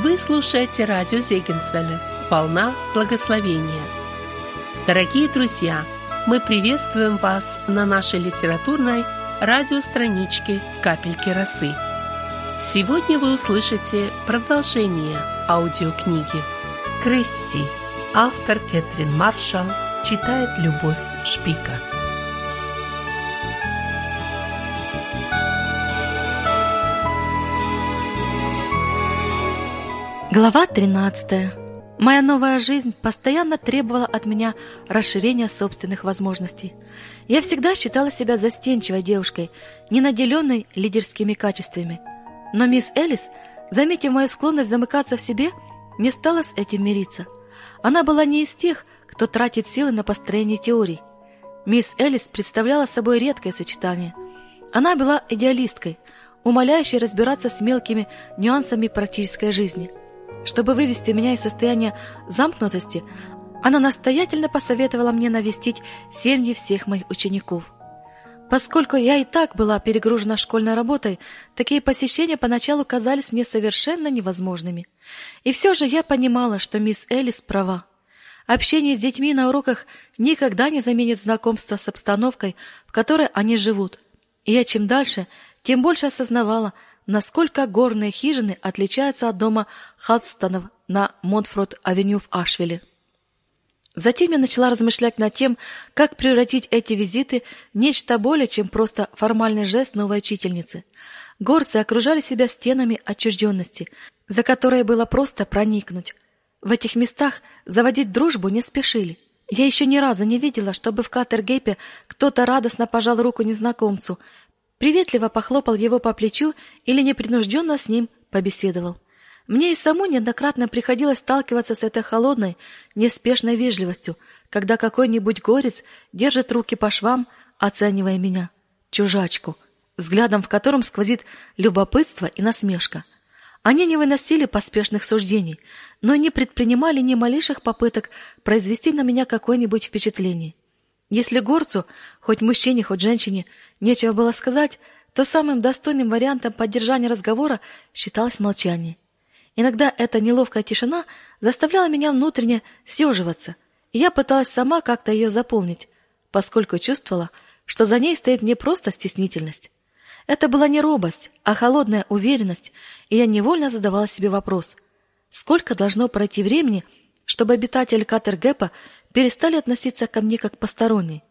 Вы слушаете радио Зегенсвелля «Волна благословения». Дорогие друзья, мы приветствуем вас на нашей литературной радиостраничке «Капельки росы». Сегодня вы услышите продолжение аудиокниги «Кристи». Автор Кэтрин Маршалл читает Любовь Шпика. Глава 13. Моя новая жизнь постоянно требовала от меня расширения собственных возможностей. Я всегда считала себя застенчивой девушкой, не наделенной лидерскими качествами. Но мисс Элис, заметив мою склонность замыкаться в себе, не стала с этим мириться. Она была не из тех, кто тратит силы на построение теорий. Мисс Элис представляла собой редкое сочетание. Она была идеалисткой, умоляющей разбираться с мелкими нюансами практической жизни – чтобы вывести меня из состояния замкнутости, она настоятельно посоветовала мне навестить семьи всех моих учеников. Поскольку я и так была перегружена школьной работой, такие посещения поначалу казались мне совершенно невозможными. И все же я понимала, что мисс Элис права. Общение с детьми на уроках никогда не заменит знакомство с обстановкой, в которой они живут. И я чем дальше, тем больше осознавала, насколько горные хижины отличаются от дома Халстонов на Монтфорд-авеню в Ашвилле. Затем я начала размышлять над тем, как превратить эти визиты в нечто более, чем просто формальный жест новой учительницы. Горцы окружали себя стенами отчужденности, за которые было просто проникнуть. В этих местах заводить дружбу не спешили. Я еще ни разу не видела, чтобы в Катергейпе кто-то радостно пожал руку незнакомцу, приветливо похлопал его по плечу или непринужденно с ним побеседовал. Мне и саму неоднократно приходилось сталкиваться с этой холодной, неспешной вежливостью, когда какой-нибудь горец держит руки по швам, оценивая меня, чужачку, взглядом в котором сквозит любопытство и насмешка. Они не выносили поспешных суждений, но не предпринимали ни малейших попыток произвести на меня какое-нибудь впечатление. Если горцу, хоть мужчине, хоть женщине, нечего было сказать, то самым достойным вариантом поддержания разговора считалось молчание. Иногда эта неловкая тишина заставляла меня внутренне съеживаться, и я пыталась сама как-то ее заполнить, поскольку чувствовала, что за ней стоит не просто стеснительность. Это была не робость, а холодная уверенность, и я невольно задавала себе вопрос, сколько должно пройти времени, чтобы обитатели Катергепа перестали относиться ко мне как посторонней.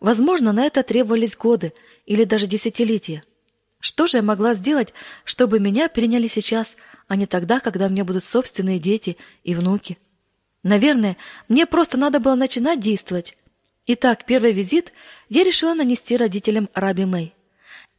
Возможно, на это требовались годы или даже десятилетия. Что же я могла сделать, чтобы меня переняли сейчас, а не тогда, когда у меня будут собственные дети и внуки? Наверное, мне просто надо было начинать действовать. Итак, первый визит я решила нанести родителям Раби Мэй.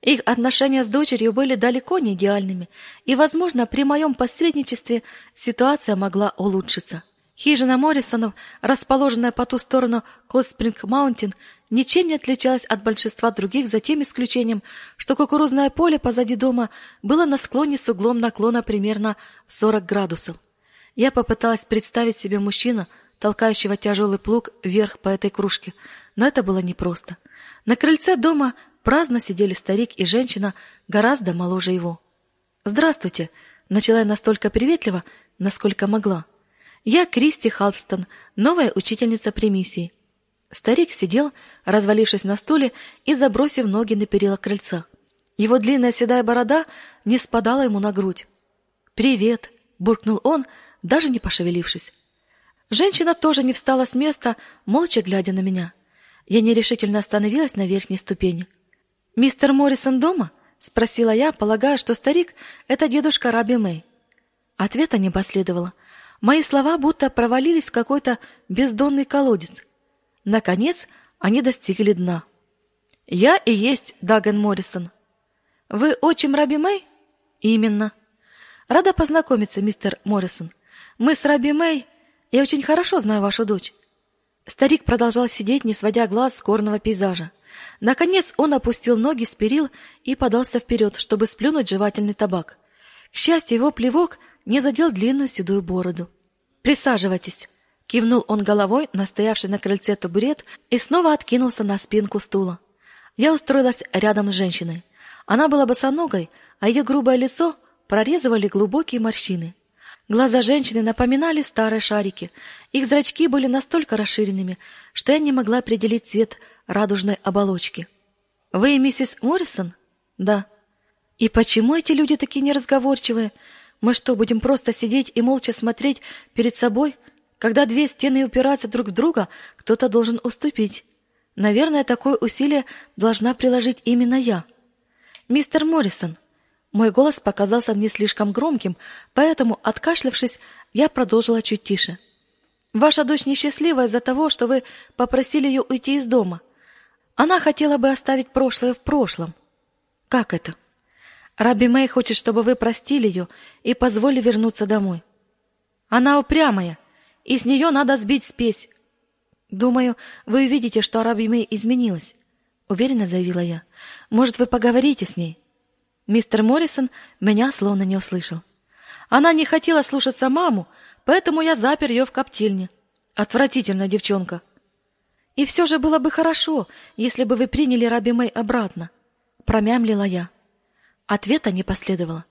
Их отношения с дочерью были далеко не идеальными, и, возможно, при моем посредничестве ситуация могла улучшиться. Хижина Моррисонов, расположенная по ту сторону Колд-Спринг-Маунтин, ничем не отличалась от большинства других за тем исключением, что кукурузное поле позади дома было на склоне с углом наклона примерно в 40 градусов. Я попыталась представить себе мужчину, толкающего тяжелый плуг вверх по этой круче, но это было непросто. На крыльце дома праздно сидели старик и женщина, гораздо моложе его. «Здравствуйте!» — начала я настолько приветливо, насколько могла. Я Кристи Халстон, новая учительница при миссии. Старик сидел, развалившись на стуле и забросив ноги на перила крыльца. Его длинная седая борода не спадала ему на грудь. «Привет!» — буркнул он, даже не пошевелившись. Женщина тоже не встала с места, молча глядя на меня. Я нерешительно остановилась на верхней ступени. «Мистер Моррисон дома?» — спросила я, полагая, что старик — это дедушка Раби Мэй. Ответа не последовало — Мои слова будто провалились в какой-то бездонный колодец. Наконец, они достигли дна. Я и есть Даган Моррисон. Вы отчим Раби Мэй? Именно. Рада познакомиться, мистер Моррисон. Мы с Раби Мэй. Я очень хорошо знаю вашу дочь. Старик продолжал сидеть, не сводя глаз с горного пейзажа. Наконец он опустил ноги с перил и подался вперед, чтобы сплюнуть жевательный табак. К счастью, его плевок не задел длинную седую бороду. «Присаживайтесь», — кивнул он головой на стоявший на крыльце табурет и снова откинулся на спинку стула. Я устроилась рядом с женщиной. Она была босоногой, а ее грубое лицо, прорезывали глубокие морщины. Глаза женщины напоминали старые шарики. Их зрачки были настолько расширенными, что я не могла определить цвет радужной оболочки. «Вы миссис Моррисон?» «Да». «И почему эти люди такие неразговорчивые? Мы что, будем просто сидеть и молча смотреть перед собой? Когда две стены упираются друг в друга, кто-то должен уступить. Наверное, такое усилие должна приложить именно я». «Мистер Моррисон», мой голос показался мне слишком громким, поэтому, откашлявшись, я продолжила чуть тише. Ваша дочь несчастлива из-за того, что вы попросили ее уйти из дома. Она хотела бы оставить прошлое в прошлом. Как это? Раби Мэй хочет, чтобы вы простили ее и позволили вернуться домой. Она упрямая, и с нее надо сбить спесь. Думаю, вы увидите, что Раби Мэй изменилась, уверенно заявила я. Может, вы поговорите с ней? Мистер Моррисон меня словно не услышал. Она не хотела слушаться маму, поэтому я запер ее в коптильне. Отвратительная девчонка. И все же было бы хорошо, если бы вы приняли Раби Мэй обратно, промямлила я. Ответа не последовало.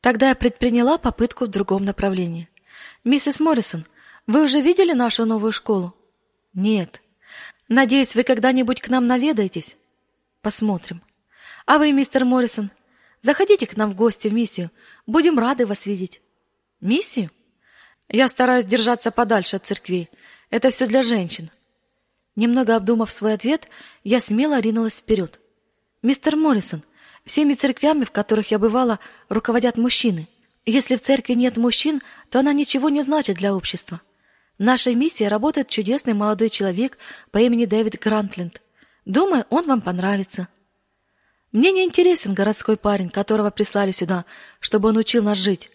Тогда я предприняла попытку в другом направлении. Миссис Моррисон, вы уже видели нашу новую школу? Нет. Надеюсь, вы когда-нибудь к нам наведаетесь. Посмотрим. А вы, мистер Моррисон, Заходите к нам в гости в миссию. Будем рады вас видеть. Миссию? Я стараюсь держаться подальше от церквей. Это все для женщин. Немного обдумав свой ответ, я смело ринулась вперед. Мистер Моррисон, всеми церквями, в которых я бывала, руководят мужчины. Если в церкви нет мужчин, то она ничего не значит для общества. В нашей миссии работает чудесный молодой человек по имени Дэвид Грантленд. Думаю, он вам понравится. Мне не интересен городской парень, которого прислали сюда, чтобы он учил нас жить.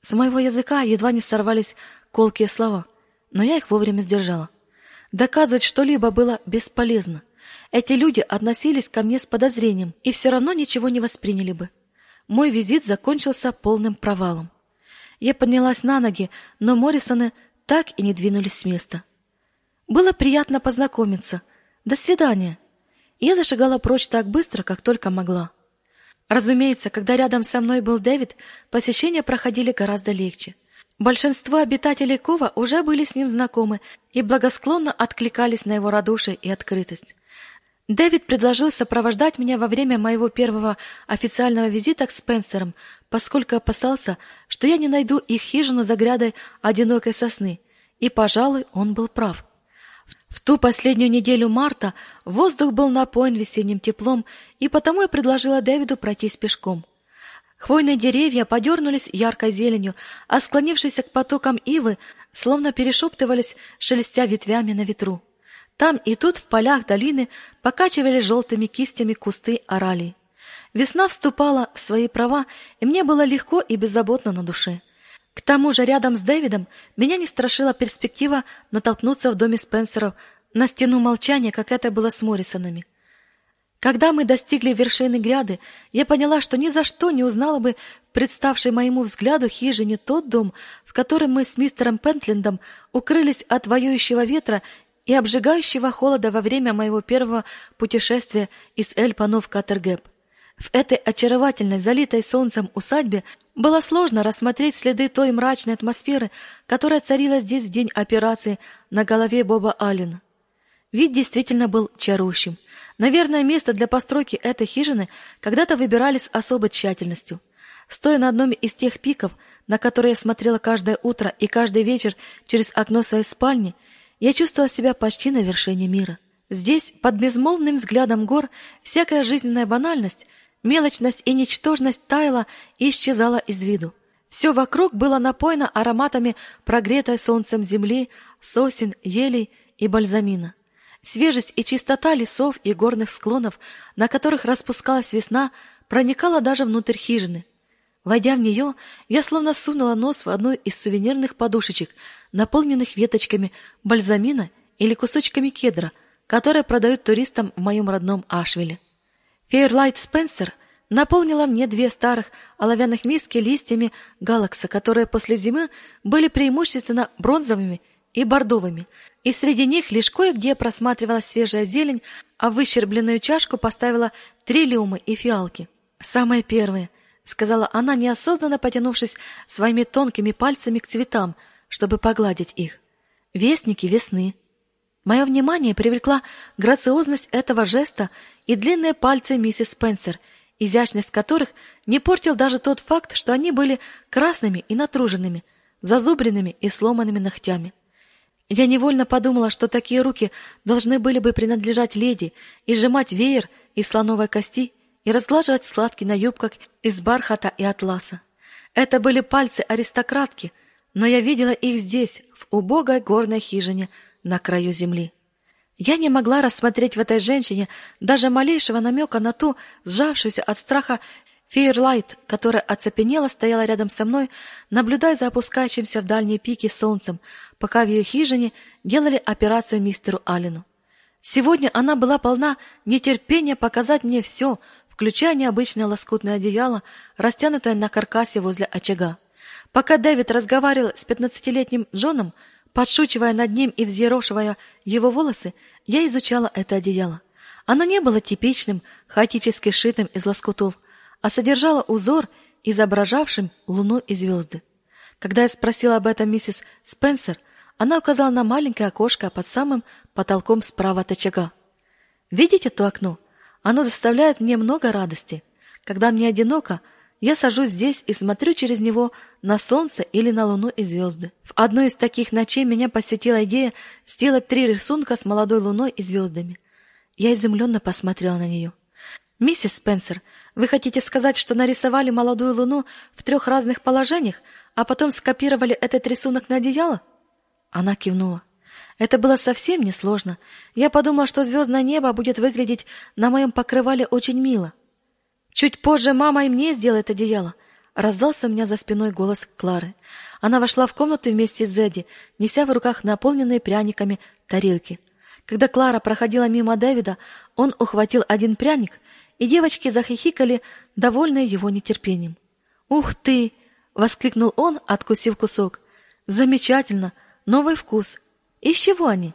С моего языка едва не сорвались колкие слова, но я их вовремя сдержала. Доказывать что-либо было бесполезно. Эти люди относились ко мне с подозрением и все равно ничего не восприняли бы. Мой визит закончился полным провалом. Я поднялась на ноги, но Моррисоны так и не двинулись с места. Было приятно познакомиться. До свидания. Я зашагала прочь так быстро, как только могла. Разумеется, когда рядом со мной был Дэвид, посещения проходили гораздо легче. Большинство обитателей Кова уже были с ним знакомы и благосклонно откликались на его радушие и открытость. Дэвид предложил сопровождать меня во время моего первого официального визита к Спенсерам, поскольку опасался, что я не найду их хижину за грядой одинокой сосны, и, пожалуй, он был прав. В ту последнюю неделю марта воздух был напоен весенним теплом, и потому я предложила Дэвиду пройтись пешком. Хвойные деревья подернулись яркой зеленью, а склонившиеся к потокам ивы словно перешептывались, шелестя ветвями на ветру. Там и тут в полях долины покачивали желтыми кистями кусты оралий. Весна вступала в свои права, и мне было легко и беззаботно на душе. К тому же рядом с Дэвидом меня не страшила перспектива натолкнуться в доме Спенсеров на стену молчания, как это было с Моррисонами. Когда мы достигли вершины гряды, я поняла, что ни за что не узнала бы в представшей моему взгляду хижине тот дом, в котором мы с мистером Пентлендом укрылись от воюющего ветра и обжигающего холода во время моего первого путешествия из Эльпано в Катергеп. В этой очаровательной, залитой солнцем усадьбе было сложно рассмотреть следы той мрачной атмосферы, которая царила здесь в день операции на голове Боба Аллена. Вид действительно был чарующим. Наверное, место для постройки этой хижины когда-то выбирали с особой тщательностью. Стоя на одном из тех пиков, на которые я смотрела каждое утро и каждый вечер через окно своей спальни, я чувствовала себя почти на вершине мира. Здесь, под безмолвным взглядом гор, всякая жизненная банальность – Мелочность и ничтожность таяла и исчезала из виду. Все вокруг было напоено ароматами прогретой солнцем земли, сосен, елей и бальзамина. Свежесть и чистота лесов и горных склонов, на которых распускалась весна, проникала даже внутрь хижины. Войдя в нее, я словно сунула нос в одну из сувенирных подушечек, наполненных веточками бальзамина или кусочками кедра, которые продают туристам в моем родном Ашвиле. Фейерлайт Спенсер наполнила мне две старых оловянных миски листьями галакса, которые после зимы были преимущественно бронзовыми и бордовыми, и среди них лишь кое-где просматривалась свежая зелень, а в выщербленную чашку поставила три люмы и фиалки. Самое первое. — сказала она, неосознанно потянувшись своими тонкими пальцами к цветам, чтобы погладить их. «Вестники весны». Мое внимание привлекла грациозность этого жеста и длинные пальцы миссис Спенсер, изящность которых не портил даже тот факт, что они были красными и натруженными, зазубренными и сломанными ногтями. Я невольно подумала, что такие руки должны были бы принадлежать леди и сжимать веер из слоновой кости и разглаживать складки на юбках из бархата и атласа. Это были пальцы аристократки, но я видела их здесь, в убогой горной хижине на краю земли. Я не могла рассмотреть в этой женщине даже малейшего намека на ту, сжавшуюся от страха Фейерлайт, которая оцепенела, стояла рядом со мной, наблюдая за опускающимся в дальние пики солнцем, пока в ее хижине делали операцию мистеру Аллену. Сегодня она была полна нетерпения показать мне все, включая необычное лоскутное одеяло, растянутое на каркасе возле очага. Пока Дэвид разговаривал с пятнадцатилетним Джоном, подшучивая над ним и взъерошивая его волосы, я изучала это одеяло. Оно не было типичным, хаотически сшитым из лоскутов, а содержало узор, изображавшим луну и звезды. Когда я спросила об этом миссис Спенсер, она указала на маленькое окошко под самым потолком справа от очага. «Видите то окно? Оно доставляет мне много радости. Когда мне одиноко, я сажусь здесь и смотрю через него на солнце или на луну и звезды. В одной из таких ночей меня посетила идея сделать три рисунка с молодой луной и звездами. Я изумленно посмотрела на нее. «Миссис Спенсер, вы хотите сказать, что нарисовали молодую луну в трех разных положениях, а потом скопировали этот рисунок на одеяло?» Она кивнула. Это было совсем несложно. Я подумала, что звездное небо будет выглядеть на моем покрывале очень мило. Чуть позже мама и мне сделает одеяло. Раздался у меня за спиной голос Клары. Она вошла в комнату вместе с Зедди, неся в руках наполненные пряниками тарелки. Когда Клара проходила мимо Дэвида, он ухватил один пряник, и девочки захихикали, довольные его нетерпением. «Ух ты!» — воскликнул он, откусив кусок. «Замечательно! Новый вкус! Из чего они?»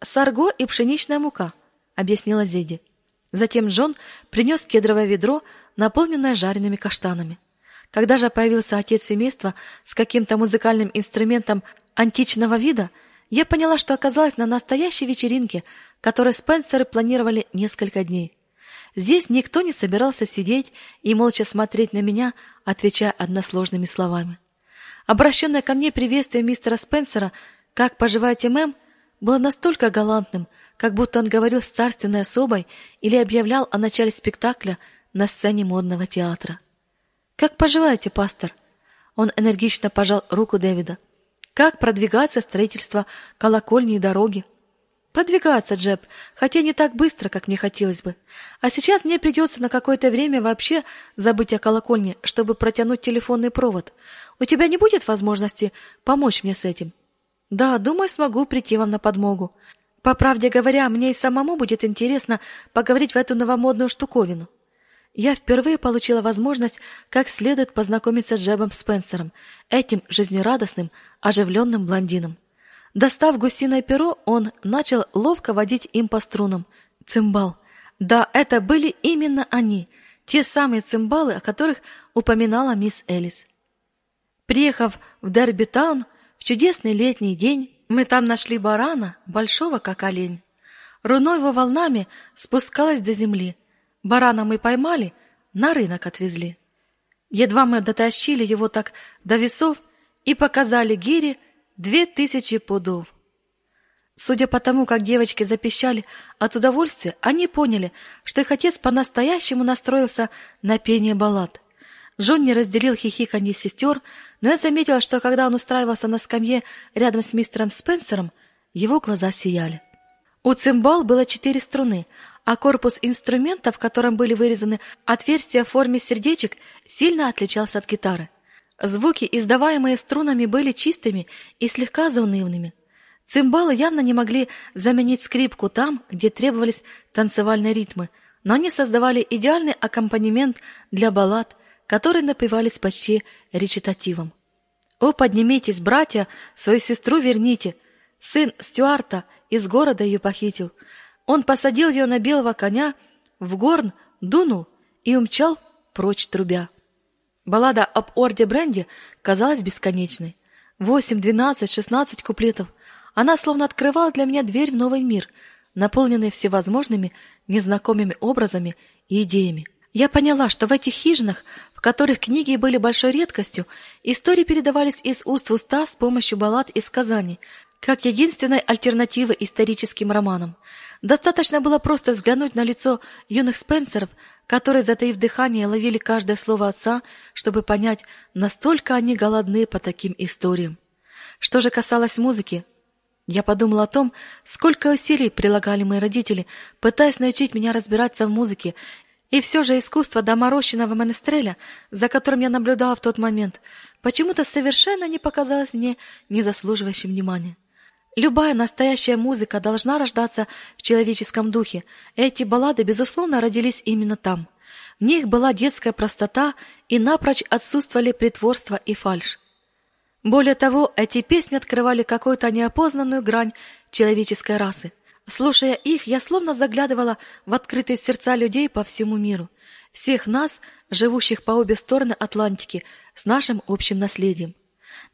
«Сарго и пшеничная мука», — объяснила Зедди. Затем Джон принес кедровое ведро, наполненное жареными каштанами. Когда же появился отец семейства с каким-то музыкальным инструментом античного вида, я поняла, что оказалась на настоящей вечеринке, которую Спенсеры планировали несколько дней. Здесь никто не собирался сидеть и молча смотреть на меня, отвечая односложными словами. Обращенное ко мне приветствие мистера Спенсера «Как поживаете, мэм?» было настолько галантным, как будто он говорил с царственной особой или объявлял о начале спектакля на сцене модного театра. «Как поживаете, пастор?» Он энергично пожал руку Дэвида. «Как продвигается строительство колокольни и дороги?» «Продвигается, Джеб, хотя не так быстро, как мне хотелось бы. А сейчас мне придется на какое-то время вообще забыть о колокольне, чтобы протянуть телефонный провод. У тебя не будет возможности помочь мне с этим?» «Да, думаю, смогу прийти вам на подмогу. По правде говоря, мне и самому будет интересно поговорить в эту новомодную штуковину. Я впервые получила возможность как следует познакомиться с Джебом Спенсером, этим жизнерадостным, оживленным блондином. Достав гусиное перо, он начал ловко водить им по струнам. Цимбал. Да, это были именно они, те самые цимбалы, о которых упоминала мисс Элис. Приехав в Дербитаун в чудесный летний день, мы там нашли барана, большого как олень. Руно его волнами спускалось до земли. Барана мы поймали, на рынок отвезли. Едва мы дотащили его так до весов и показали гире две тысячи пудов. Судя по тому, как девочки запищали от удовольствия, они поняли, что их отец по-настоящему настроился на пение баллад. Джон не разделил хихиканье сестер, но я заметила, что когда он устраивался на скамье рядом с мистером Спенсером, его глаза сияли. У цимбал было четыре струны, а корпус инструмента, в котором были вырезаны отверстия в форме сердечек, сильно отличался от гитары. Звуки, издаваемые струнами, были чистыми и слегка заунывными. Цимбалы явно не могли заменить скрипку там, где требовались танцевальные ритмы, но они создавали идеальный аккомпанемент для баллад, которые напевались почти речитативом. «О, поднимитесь, братья, свою сестру верните! Сын Стюарта из города ее похитил. Он посадил ее на белого коня, в горн дунул и умчал прочь трубя». Баллада об Орде Бренде казалась бесконечной. Восемь, двенадцать, шестнадцать куплетов. Она словно открывала для меня дверь в новый мир, наполненный всевозможными незнакомыми образами и идеями. Я поняла, что в этих хижинах, в которых книги были большой редкостью, истории передавались из уст в уста с помощью баллад и сказаний, как единственной альтернативы историческим романам. Достаточно было просто взглянуть на лицо юных Спенсеров, которые, затаив дыхание, ловили каждое слово отца, чтобы понять, настолько они голодны по таким историям. Что же касалось музыки, я подумал о том, сколько усилий прилагали мои родители, пытаясь научить меня разбираться в музыке, и все же искусство доморощенного монастыря, за которым я наблюдала в тот момент, почему-то совершенно не показалось мне незаслуживающим внимания. Любая настоящая музыка должна рождаться в человеческом духе. Эти баллады, безусловно, родились именно там. В них была детская простота, и напрочь отсутствовали притворство и фальшь. Более того, эти песни открывали какую-то неопознанную грань человеческой расы. Слушая их, я словно заглядывала в открытые сердца людей по всему миру, всех нас, живущих по обе стороны Атлантики, с нашим общим наследием.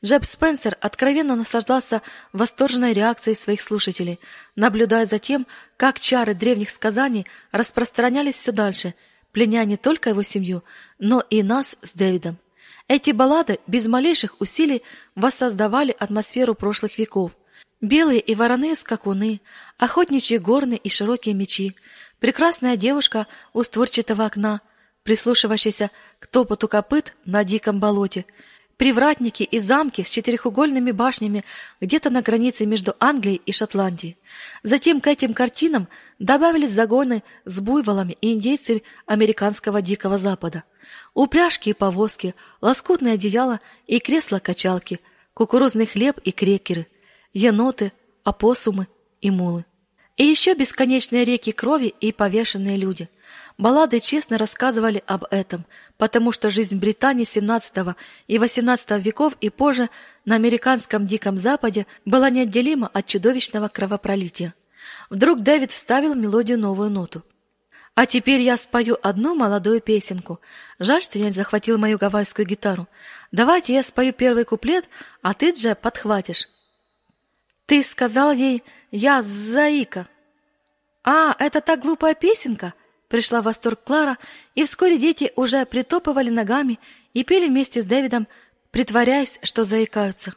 Джеб Спенсер откровенно наслаждался восторженной реакцией своих слушателей, наблюдая за тем, как чары древних сказаний распространялись все дальше, пленя не только его семью, но и нас с Дэвидом. Эти баллады без малейших усилий воссоздавали атмосферу прошлых веков. Белые и вороные скакуны, охотничьи горны и широкие мечи, прекрасная девушка у створчатого окна, прислушивающаяся к топоту копыт на диком болоте — привратники и замки с четырехугольными башнями где-то на границе между Англией и Шотландией. Затем к этим картинам добавились загоны с буйволами и индейцами американского Дикого Запада. Упряжки и повозки, лоскутные одеяла и кресла-качалки, кукурузный хлеб и крекеры, еноты, опоссумы и мулы. И еще бесконечные реки крови и повешенные люди – Баллады честно рассказывали об этом, потому что жизнь Британии XVII и XVIII веков и позже на американском Диком Западе была неотделима от чудовищного кровопролития. Вдруг Дэвид вставил в мелодию новую ноту. А теперь я спою одну молодую песенку. Жаль, что я не захватил мою гавайскую гитару. Давайте я спою первый куплет, а ты, Дже, подхватишь. Ты сказал ей «Я заика». А, это та глупая песенка? Пришла в восторг Клара, и вскоре дети уже притопывали ногами и пели вместе с Дэвидом, притворяясь, что заикаются.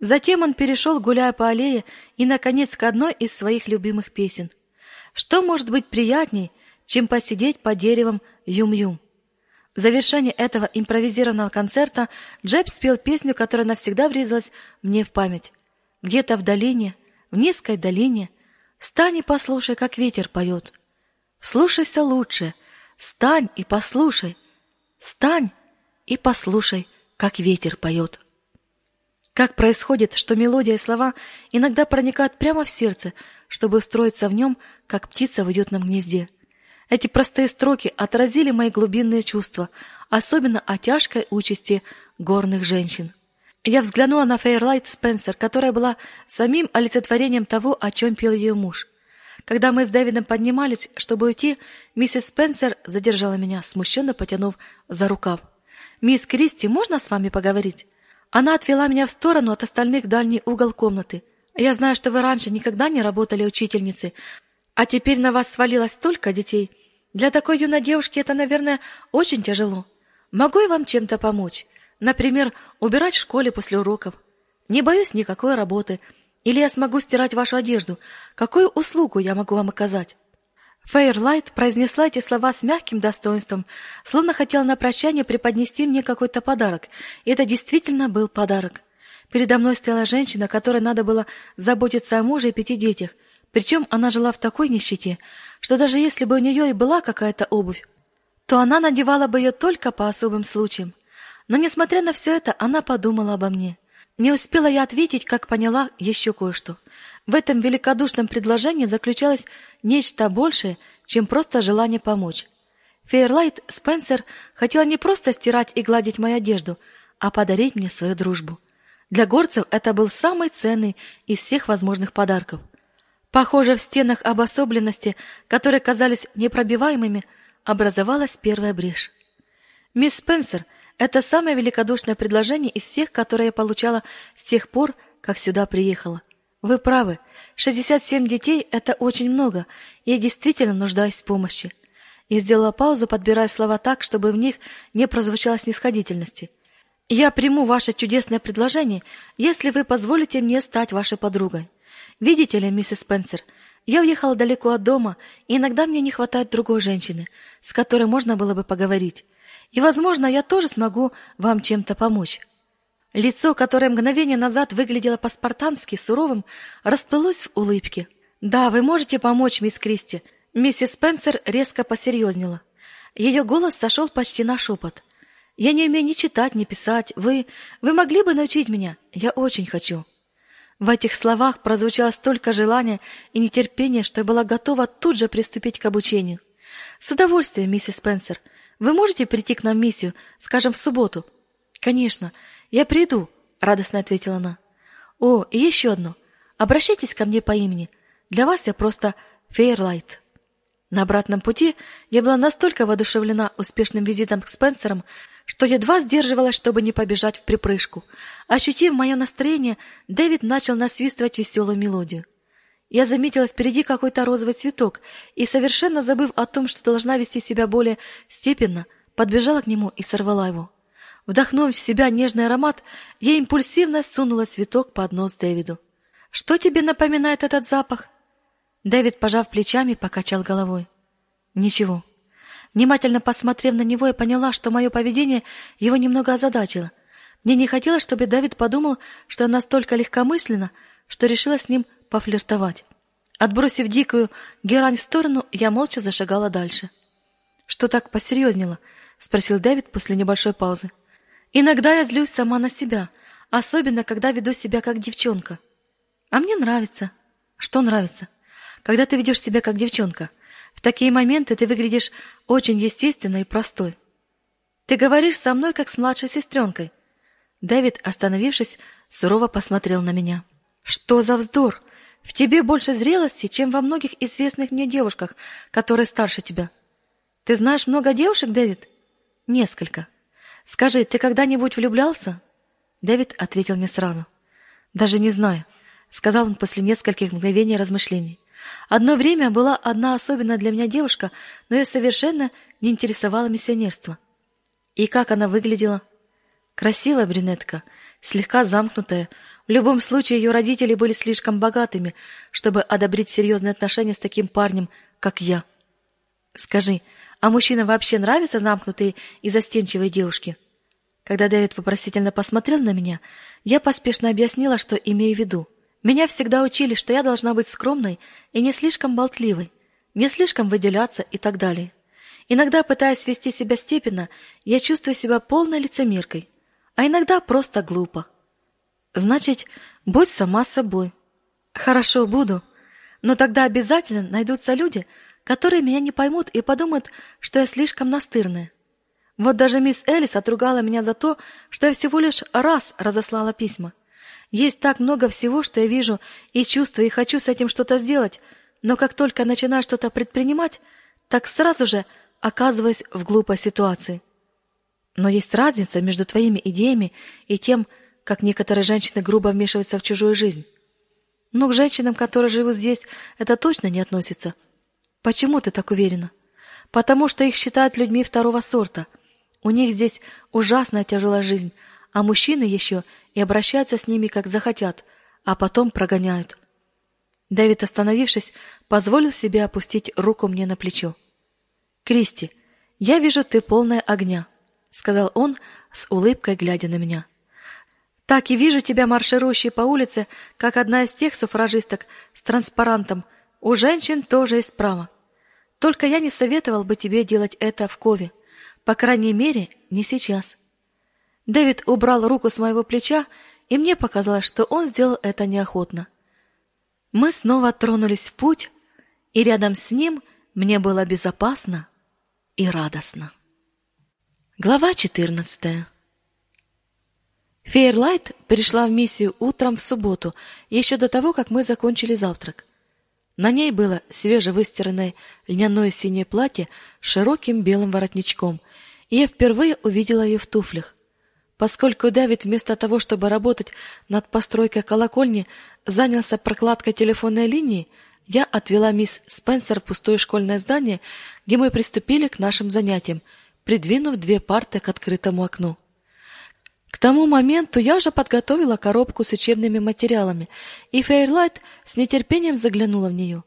Затем он перешел, гуляя по аллее, и, наконец, к одной из своих любимых песен. Что может быть приятней, чем посидеть под деревом Юм-Юм? В завершении этого импровизированного концерта Джеб спел песню, которая навсегда врезалась мне в память. Где-то в долине, в низкой долине, стань и послушай, как ветер поет — Слушайся лучше, стань и послушай, стань и послушай, как ветер поет. Как происходит, что мелодия и слова иногда проникают прямо в сердце, чтобы устроиться в нем, как птица в уютном гнезде. Эти простые строки отразили мои глубинные чувства, особенно о тяжкой участи горных женщин. Я взглянула на Фейерлайт Спенсер, которая была самим олицетворением того, о чем пел ее муж. Когда мы с Дэвидом поднимались, чтобы уйти, миссис Спенсер задержала меня, смущенно потянув за рукав. «Мисс Кристи, можно с вами поговорить?» Она отвела меня в сторону от остальных в дальний угол комнаты. «Я знаю, что вы раньше никогда не работали учительницей, а теперь на вас свалилось столько детей. Для такой юной девушки это, наверное, очень тяжело. Могу я вам чем-то помочь? Например, убирать в школе после уроков? Не боюсь никакой работы, или я смогу стирать вашу одежду. Какую услугу я могу вам оказать?» Фейерлайт произнесла эти слова с мягким достоинством, словно хотела на прощание преподнести мне какой-то подарок. И это действительно был подарок. Передо мной стояла женщина, которой надо было заботиться о муже и пяти детях. Причем она жила в такой нищете, что даже если бы у нее и была какая-то обувь, то она надевала бы ее только по особым случаям. Но, несмотря на все это, она подумала обо мне. Не успела я ответить, как поняла еще кое-что. В этом великодушном предложении заключалось нечто большее, чем просто желание помочь. Фейерлайт Спенсер хотела не просто стирать и гладить мою одежду, а подарить мне свою дружбу. Для горцев это был самый ценный из всех возможных подарков. Похоже, в стенах обособленности, которые казались непробиваемыми, образовалась первая брешь. Мисс Спенсер Это самое великодушное предложение из всех, которые я получала с тех пор, как сюда приехала. Вы правы, 67 детей – это очень много, и я действительно нуждаюсь в помощи. Я сделала паузу, подбирая слова так, чтобы в них не прозвучало снисходительности. Я приму ваше чудесное предложение, если вы позволите мне стать вашей подругой. Видите ли, миссис Спенсер, я уехала далеко от дома, и иногда мне не хватает другой женщины, с которой можно было бы поговорить. И, возможно, я тоже смогу вам чем-то помочь. Лицо, которое мгновение назад выглядело по-спартански суровым, расплылось в улыбке. Да, вы можете помочь, мисс Кристи. Миссис Спенсер резко посерьезнела. Ее голос сошел почти на шепот. Я не умею ни читать, ни писать. Вы вы могли бы научить меня? Я очень хочу. В этих словах прозвучало столько желания и нетерпения, что я была готова тут же приступить к обучению. С удовольствием, миссис Спенсер. Вы можете прийти к нам в миссию, скажем, в субботу? Конечно, я приду, радостно ответила она. О, и еще одно. Обращайтесь ко мне по имени. Для вас я просто Фейерлайт. На обратном пути я была настолько воодушевлена успешным визитом к Спенсерам, что едва сдерживалась, чтобы не побежать в припрыжку. Ощутив мое настроение, Дэвид начал насвистывать веселую мелодию. Я заметила впереди какой-то розовый цветок и, совершенно забыв о том, что должна вести себя более степенно, подбежала к нему и сорвала его. Вдохнув в себя нежный аромат, я импульсивно сунула цветок под нос Дэвиду. Что тебе напоминает этот запах? Дэвид, пожав плечами, покачал головой. Ничего. Внимательно посмотрев на него, я поняла, что мое поведение его немного озадачило. Мне не хотелось, чтобы Давид подумал, что я настолько легкомысленна, что решила с ним пофлиртовать. Отбросив дикую герань в сторону, я молча зашагала дальше. Что так посерьезнело? спросил Дэвид после небольшой паузы. Иногда я злюсь сама на себя, особенно когда веду себя как девчонка. А мне нравится. Что нравится? Когда ты ведешь себя как девчонка – в такие моменты ты выглядишь очень естественно и простой. Ты говоришь со мной как с младшей сестренкой. Дэвид, остановившись, сурово посмотрел на меня. Что за вздор? В тебе больше зрелости, чем во многих известных мне девушках, которые старше тебя. Ты знаешь много девушек, Дэвид? Несколько. Скажи, ты когда-нибудь влюблялся? Дэвид ответил не сразу. Даже не знаю, сказал он после нескольких мгновений размышлений. Одно время была одна особенная для меня девушка, но я совершенно не интересовала миссионерство. И как она выглядела? Красивая брюнетка, слегка замкнутая. В любом случае ее родители были слишком богатыми, чтобы одобрить серьезные отношения с таким парнем, как я. Скажи, а мужчинам вообще нравятся замкнутые и застенчивые девушки? Когда Дэвид вопросительно посмотрел на меня, я поспешно объяснила, что имею в виду. Меня всегда учили, что я должна быть скромной и не слишком болтливой, не слишком выделяться и так далее. Иногда, пытаясь вести себя степенно, я чувствую себя полной лицемеркой, а иногда просто глупо. Значит, будь сама собой. Хорошо, буду. Но тогда обязательно найдутся люди, которые меня не поймут и подумают, что я слишком настырная. Вот даже мисс Элис отругала меня за то, что я всего лишь раз разослала письма. Есть так много всего, что я вижу и чувствую, и хочу с этим что-то сделать, но как только начинаю что-то предпринимать, так сразу же оказываюсь в глупой ситуации. Но есть разница между твоими идеями и тем, как некоторые женщины грубо вмешиваются в чужую жизнь. Но к женщинам, которые живут здесь, это точно не относится. Почему ты так уверена? Потому что их считают людьми второго сорта. У них здесь ужасная тяжелая жизнь, а мужчины еще и обращаются с ними как захотят, а потом прогоняют. Дэвид, остановившись, позволил себе опустить руку мне на плечо. Кристи, я вижу, ты полная огня, сказал он с улыбкой глядя на меня. Так и вижу тебя марширующей по улице, как одна из тех суфражисток с транспарантом. У женщин тоже есть право. Только я не советовал бы тебе делать это в Кове, по крайней мере, не сейчас. Дэвид убрал руку с моего плеча, и мне показалось, что он сделал это неохотно. Мы снова тронулись в путь, и рядом с ним мне было безопасно и радостно. Глава 14. Фейерлайт пришла в миссию утром в субботу, еще до того, как мы закончили завтрак. На ней было свежевыстиранное льняное синее платье с широким белым воротничком – и я впервые увидела ее в туфлях. Поскольку Дэвид вместо того, чтобы работать над постройкой колокольни, занялся прокладкой телефонной линии, я отвела мисс Спенсер в пустое школьное здание, где мы приступили к нашим занятиям, придвинув две парты к открытому окну. К тому моменту я уже подготовила коробку с учебными материалами, и Фейерлайт с нетерпением заглянула в нее.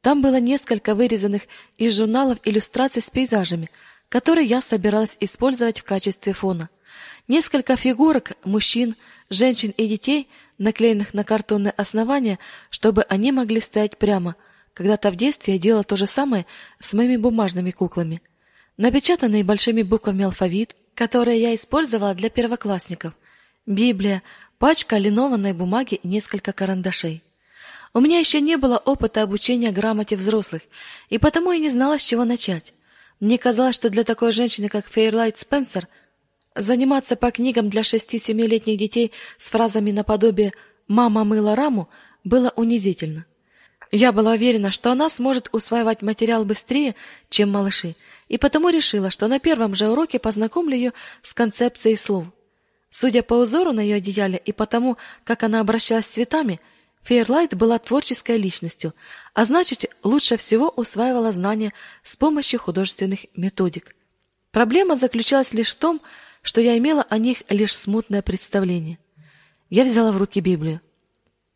Там было несколько вырезанных из журналов иллюстраций с пейзажами, которые я собиралась использовать в качестве фона. Несколько фигурок мужчин, женщин и детей, наклеенных на картонное основание, чтобы они могли стоять прямо. Когда-то в детстве я делала то же самое с моими бумажными куклами. Напечатанный большими буквами алфавит, который я использовала для первоклассников. Библия, пачка линованной бумаги и несколько карандашей. У меня еще не было опыта обучения грамоте взрослых, и потому я не знала, с чего начать. Мне казалось, что для такой женщины, как Фейрлайт Спенсер – Заниматься по книгам для шести-семилетних детей с фразами наподобие «мама мыла раму» было унизительно. Я была уверена, что она сможет усваивать материал быстрее, чем малыши, и потому решила, что на первом же уроке познакомлю ее с концепцией слов. Судя по узору на ее одеяле и потому, как она обращалась с цветами, Фейерлайт была творческой личностью, а значит, лучше всего усваивала знания с помощью художественных методик. Проблема заключалась лишь в том, что я имела о них лишь смутное представление. Я взяла в руки Библию.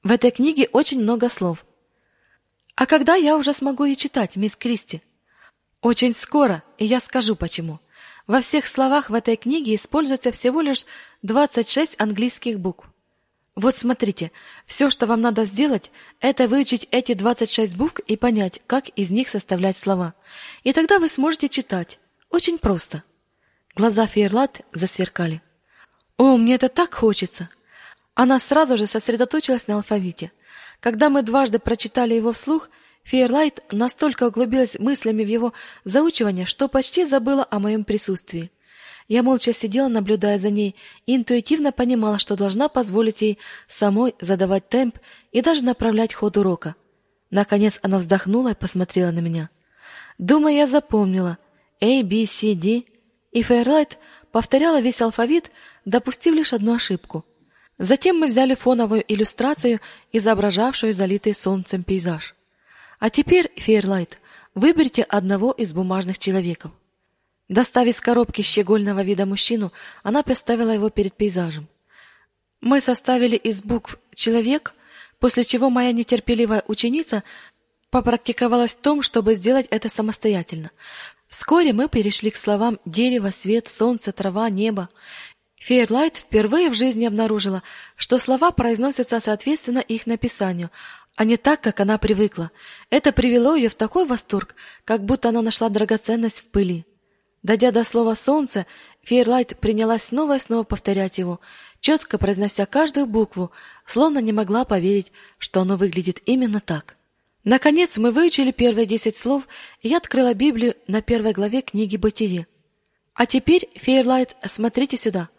В этой книге очень много слов. А когда я уже смогу ее читать, мисс Кристи? Очень скоро, и я скажу почему. Во всех словах в этой книге используется всего лишь 26 английских букв. Вот смотрите, все, что вам надо сделать, это выучить эти 26 букв и понять, как из них составлять слова. И тогда вы сможете читать. Очень просто. Глаза Фейерлат засверкали. «О, мне это так хочется!» Она сразу же сосредоточилась на алфавите. Когда мы дважды прочитали его вслух, Фейерлайт настолько углубилась мыслями в его заучивание, что почти забыла о моем присутствии. Я молча сидела, наблюдая за ней, и интуитивно понимала, что должна позволить ей самой задавать темп и даже направлять ход урока. Наконец она вздохнула и посмотрела на меня. Думаю, я запомнила. A, B, C, D — и Фейерлайт повторяла весь алфавит, допустив лишь одну ошибку. Затем мы взяли фоновую иллюстрацию, изображавшую залитый солнцем пейзаж. А теперь, Фейерлайт, выберите одного из бумажных человеков. Достав из коробки щегольного вида мужчину, она поставила его перед пейзажем. Мы составили из букв «человек», после чего моя нетерпеливая ученица попрактиковалась в том, чтобы сделать это самостоятельно. Вскоре мы перешли к словам «дерево», «свет», «солнце», «трава», «небо». Фейерлайт впервые в жизни обнаружила, что слова произносятся соответственно их написанию, а не так, как она привыкла. Это привело ее в такой восторг, как будто она нашла драгоценность в пыли. Дойдя до слова «солнце», Фейерлайт принялась снова и снова повторять его, четко произнося каждую букву, словно не могла поверить, что оно выглядит именно так. Наконец мы выучили первые десять слов, и я открыла Библию на первой главе книги Бытие. А теперь, Фейерлайт, смотрите сюда.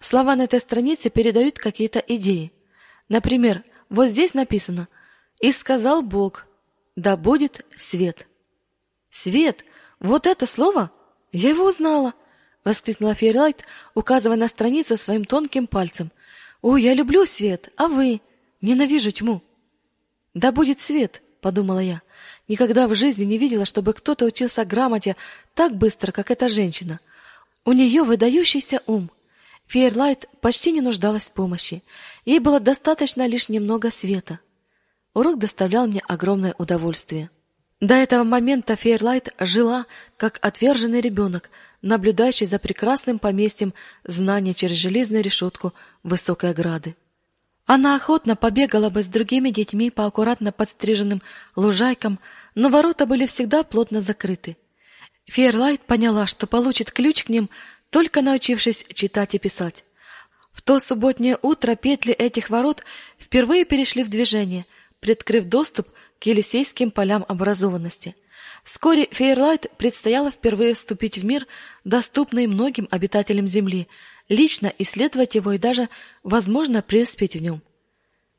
Слова на этой странице передают какие-то идеи. Например, вот здесь написано «И сказал Бог, да будет свет». «Свет! Вот это слово? Я его узнала!» — воскликнула Фейерлайт, указывая на страницу своим тонким пальцем. «О, я люблю свет, а вы? Ненавижу тьму!» «Да будет свет!» — подумала я. Никогда в жизни не видела, чтобы кто-то учился грамоте так быстро, как эта женщина. У нее выдающийся ум. Фейерлайт почти не нуждалась в помощи. Ей было достаточно лишь немного света. Урок доставлял мне огромное удовольствие. До этого момента Фейерлайт жила, как отверженный ребенок, наблюдающий за прекрасным поместьем знания через железную решетку высокой ограды. Она охотно побегала бы с другими детьми по аккуратно подстриженным лужайкам, но ворота были всегда плотно закрыты. Фейерлайт поняла, что получит ключ к ним, только научившись читать и писать. В то субботнее утро петли этих ворот впервые перешли в движение, приоткрыв доступ к Елисейским полям образованности. Вскоре Фейерлайт предстояло впервые вступить в мир, доступный многим обитателям Земли, лично исследовать его и даже, возможно, преуспеть в нем.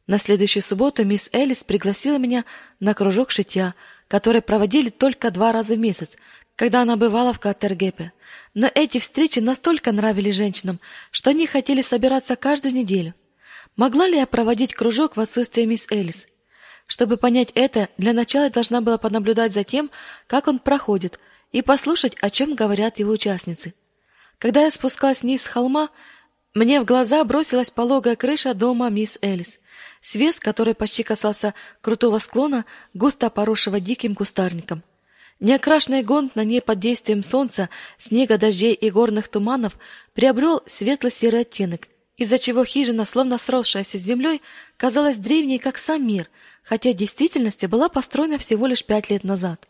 На следующую субботу мисс Элис пригласила меня на кружок шитья, который проводили только два раза в месяц, когда она бывала в Каттергепе. Но эти встречи настолько нравились женщинам, что они хотели собираться каждую неделю. Могла ли я проводить кружок в отсутствие мисс Элис? Чтобы понять это, для начала я должна была понаблюдать за тем, как он проходит, и послушать, о чем говорят его участницы. Когда я спускалась вниз с холма, мне в глаза бросилась пологая крыша дома мисс Элис. Свес, который почти касался крутого склона, густо поросшего диким кустарником. Неокрашенный гонт на ней под действием солнца, снега, дождей и горных туманов приобрел светло-серый оттенок, из-за чего хижина, словно сросшаяся с землей, казалась древней, как сам мир, хотя в действительности была построена всего лишь пять лет назад.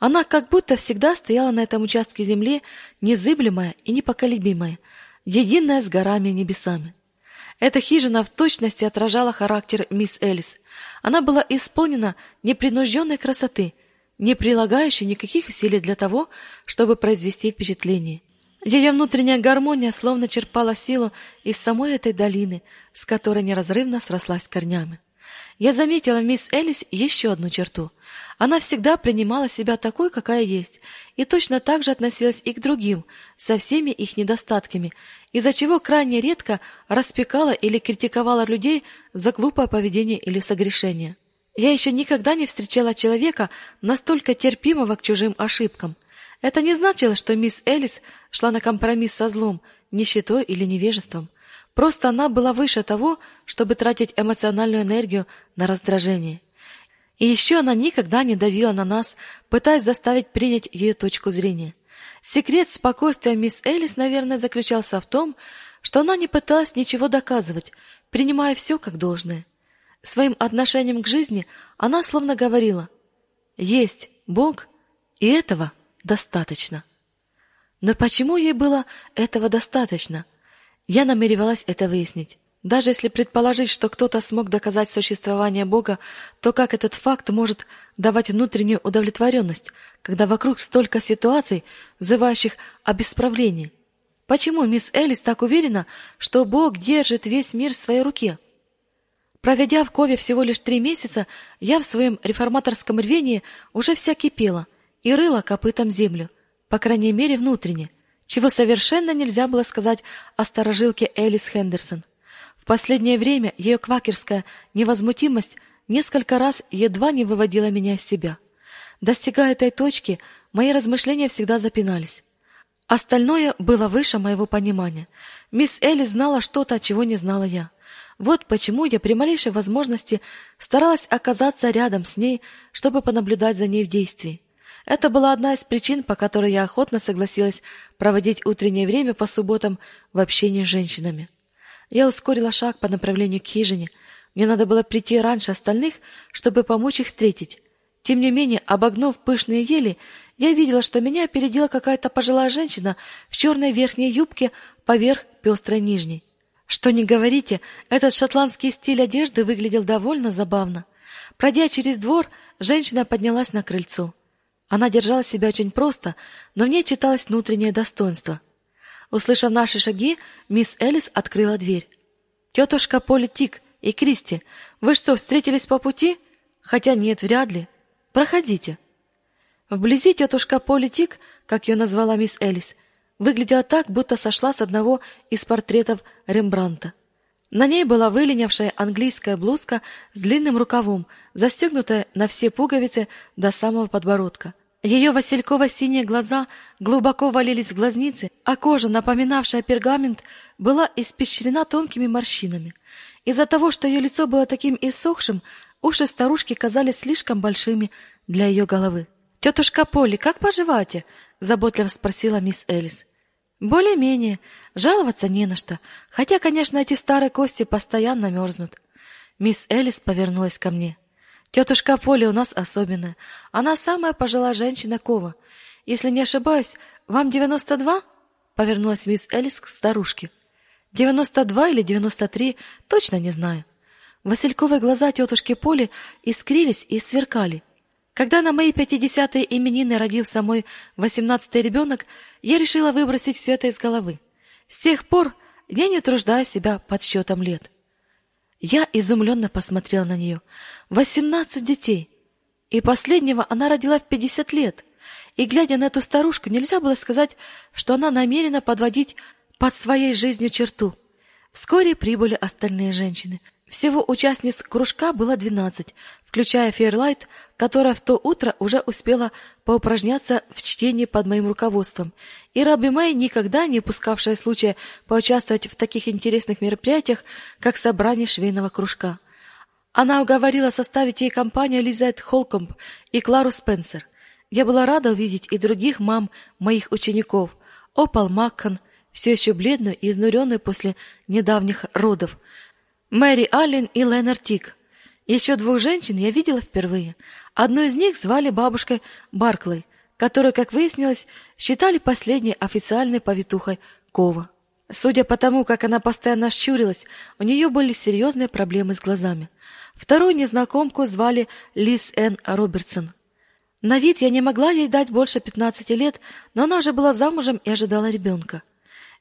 Она как будто всегда стояла на этом участке земли, незыблемая и непоколебимая, единая с горами и небесами. Эта хижина в точности отражала характер мисс Элис. Она была исполнена непринужденной красоты – не прилагающий никаких усилий для того, чтобы произвести впечатление. Ее внутренняя гармония словно черпала силу из самой этой долины, с которой неразрывно срослась корнями. Я заметила в мисс Элис еще одну черту. Она всегда принимала себя такой, какая есть, и точно так же относилась и к другим, со всеми их недостатками, из-за чего крайне редко распекала или критиковала людей за глупое поведение или согрешение. Я еще никогда не встречала человека, настолько терпимого к чужим ошибкам. Это не значило, что мисс Элис шла на компромисс со злом, нищетой или невежеством. Просто она была выше того, чтобы тратить эмоциональную энергию на раздражение. И еще она никогда не давила на нас, пытаясь заставить принять ее точку зрения. Секрет спокойствия мисс Элис, наверное, заключался в том, что она не пыталась ничего доказывать, принимая все как должное. Своим отношением к жизни она словно говорила «Есть Бог, и этого достаточно». Но почему ей было этого достаточно? Я намеревалась это выяснить. Даже если предположить, что кто-то смог доказать существование Бога, то как этот факт может давать внутреннюю удовлетворенность, когда вокруг столько ситуаций, взывающих об исправлении? Почему мисс Элис так уверена, что Бог держит весь мир в своей руке? Проведя в Кове всего лишь три месяца, я в своем реформаторском рвении уже вся кипела и рыла копытом землю, по крайней мере внутренне, чего совершенно нельзя было сказать о сторожилке Элис Хендерсон. В последнее время ее квакерская невозмутимость несколько раз едва не выводила меня из себя. Достигая этой точки, мои размышления всегда запинались. Остальное было выше моего понимания. Мисс Элли знала что-то, чего не знала я. Вот почему я при малейшей возможности старалась оказаться рядом с ней, чтобы понаблюдать за ней в действии. Это была одна из причин, по которой я охотно согласилась проводить утреннее время по субботам в общении с женщинами. Я ускорила шаг по направлению к хижине. Мне надо было прийти раньше остальных, чтобы помочь их встретить. Тем не менее, обогнув пышные ели, я видела, что меня опередила какая-то пожилая женщина в черной верхней юбке поверх пестрой нижней. Что не говорите, этот шотландский стиль одежды выглядел довольно забавно. Пройдя через двор, женщина поднялась на крыльцо. Она держала себя очень просто, но в ней читалось внутреннее достоинство. Услышав наши шаги, мисс Элис открыла дверь. «Тетушка Поли Тик и Кристи, вы что, встретились по пути? Хотя нет, вряд ли. Проходите». Вблизи тетушка Поли Тик, как ее назвала мисс Элис, выглядела так, будто сошла с одного из портретов Рембранта. На ней была выленившая английская блузка с длинным рукавом, застегнутая на все пуговицы до самого подбородка. Ее васильково-синие глаза глубоко валились в глазницы, а кожа, напоминавшая пергамент, была испещрена тонкими морщинами. Из-за того, что ее лицо было таким иссохшим, уши старушки казались слишком большими для ее головы. «Тетушка Полли, как поживаете?» — заботливо спросила мисс Элис. «Более-менее. Жаловаться не на что. Хотя, конечно, эти старые кости постоянно мерзнут». Мисс Элис повернулась ко мне. «Тетушка Полли у нас особенная. Она самая пожилая женщина Кова. Если не ошибаюсь, вам девяносто два?» Повернулась мисс Элис к старушке. «Девяносто два или девяносто три, точно не знаю». Васильковые глаза тетушки Поли искрились и сверкали. Когда на мои пятидесятые именины родился мой восемнадцатый ребенок, я решила выбросить все это из головы. С тех пор я не утруждаю себя подсчетом лет. Я изумленно посмотрела на нее. Восемнадцать детей. И последнего она родила в пятьдесят лет. и, глядя на эту старушку, нельзя было сказать, что она намерена подводить под своей жизнью черту. Вскоре прибыли остальные женщины. Всего участниц кружка было двенадцать, включая Фейерлайт, которая в то утро уже успела поупражняться в чтении под моим руководством, и Раби Мэй, никогда не упускавшая случая поучаствовать в таких интересных мероприятиях, как собрание швейного кружка. Она уговорила составить ей компанию Лизет Холкомб и Клару Спенсер. Я была рада увидеть и других мам моих учеников, Опал Маккан, все еще бледную и изнуренную после недавних родов, Мэри Аллен и Ленар Тик. Еще двух женщин я видела впервые. Одну из них звали бабушкой Барклey, которую, как выяснилось, считали последней официальной повитухой Кова. Судя по тому, как она постоянно щурилась, у нее были серьезные проблемы с глазами. Вторую незнакомку звали Лиз Энн Робертсон. На вид я не могла ей дать больше пятнадцати лет, но она уже была замужем и ожидала ребенка.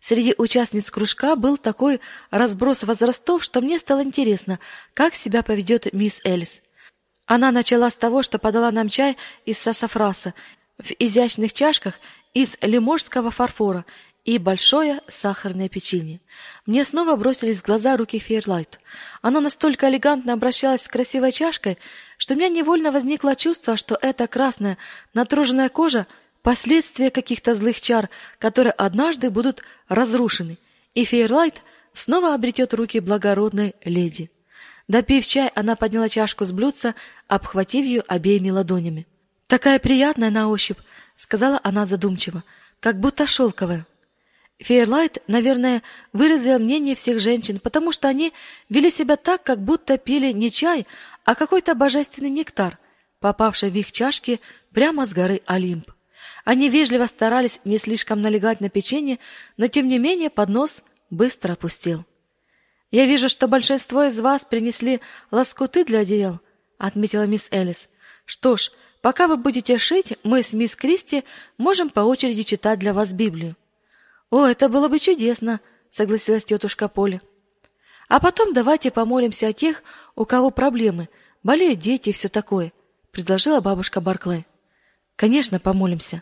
Среди участниц кружка был такой разброс возрастов, что мне стало интересно, как себя поведет мисс Элис. Она начала с того, что подала нам чай из сасафраса в изящных чашках из лиможского фарфора и большое сахарное печенье. Мне снова бросились в глаза руки Фейерлайт. Она настолько элегантно обращалась с красивой чашкой, что у меня невольно возникло чувство, что эта красная натруженная кожа — последствия каких-то злых чар, которые однажды будут разрушены, и Фейерлайт снова обретет руки благородной леди. Допив чай, она подняла чашку с блюдца, обхватив ее обеими ладонями. «Такая приятная на ощупь», — сказала она задумчиво, — «как будто шелковая». Фейерлайт, наверное, выразила мнение всех женщин, потому что они вели себя так, как будто пили не чай, а какой-то божественный нектар, попавший в их чашки прямо с горы Олимп. Они вежливо старались не слишком налегать на печенье, но тем не менее поднос быстро опустил. Я вижу, что большинство из вас принесли лоскуты для одеял, отметила мисс Элис. Что ж, пока вы будете шить, мы с мисс Кристи можем по очереди читать для вас Библию. О, это было бы чудесно, согласилась тетушка Поля. А потом давайте помолимся о тех, у кого проблемы, болеют дети и все такое, предложила бабушка Барклey. Конечно, помолимся.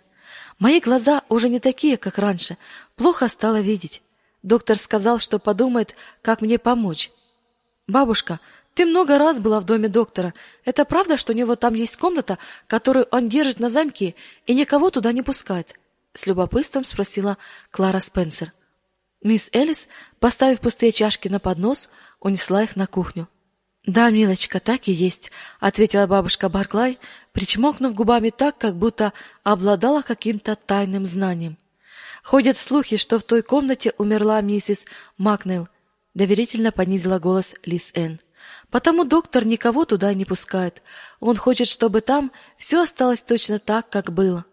Мои глаза уже не такие, как раньше. Плохо стало видеть. Доктор сказал, что подумает, как мне помочь. Бабушка, ты много раз была в доме доктора. Это правда, что у него там есть комната, которую он держит на замке и никого туда не пускает? С любопытством спросила Клара Спенсер. Мисс Элис, поставив пустые чашки на поднос, унесла их на кухню. Да, милочка, так и есть, ответила бабушка Барклай, причмокнув губами так, как будто обладала каким-то тайным знанием. Ходят слухи, что в той комнате умерла миссис Макнейл, доверительно понизила голос Лиз Энн. Потому доктор никого туда не пускает. Он хочет, чтобы там все осталось точно так, как было.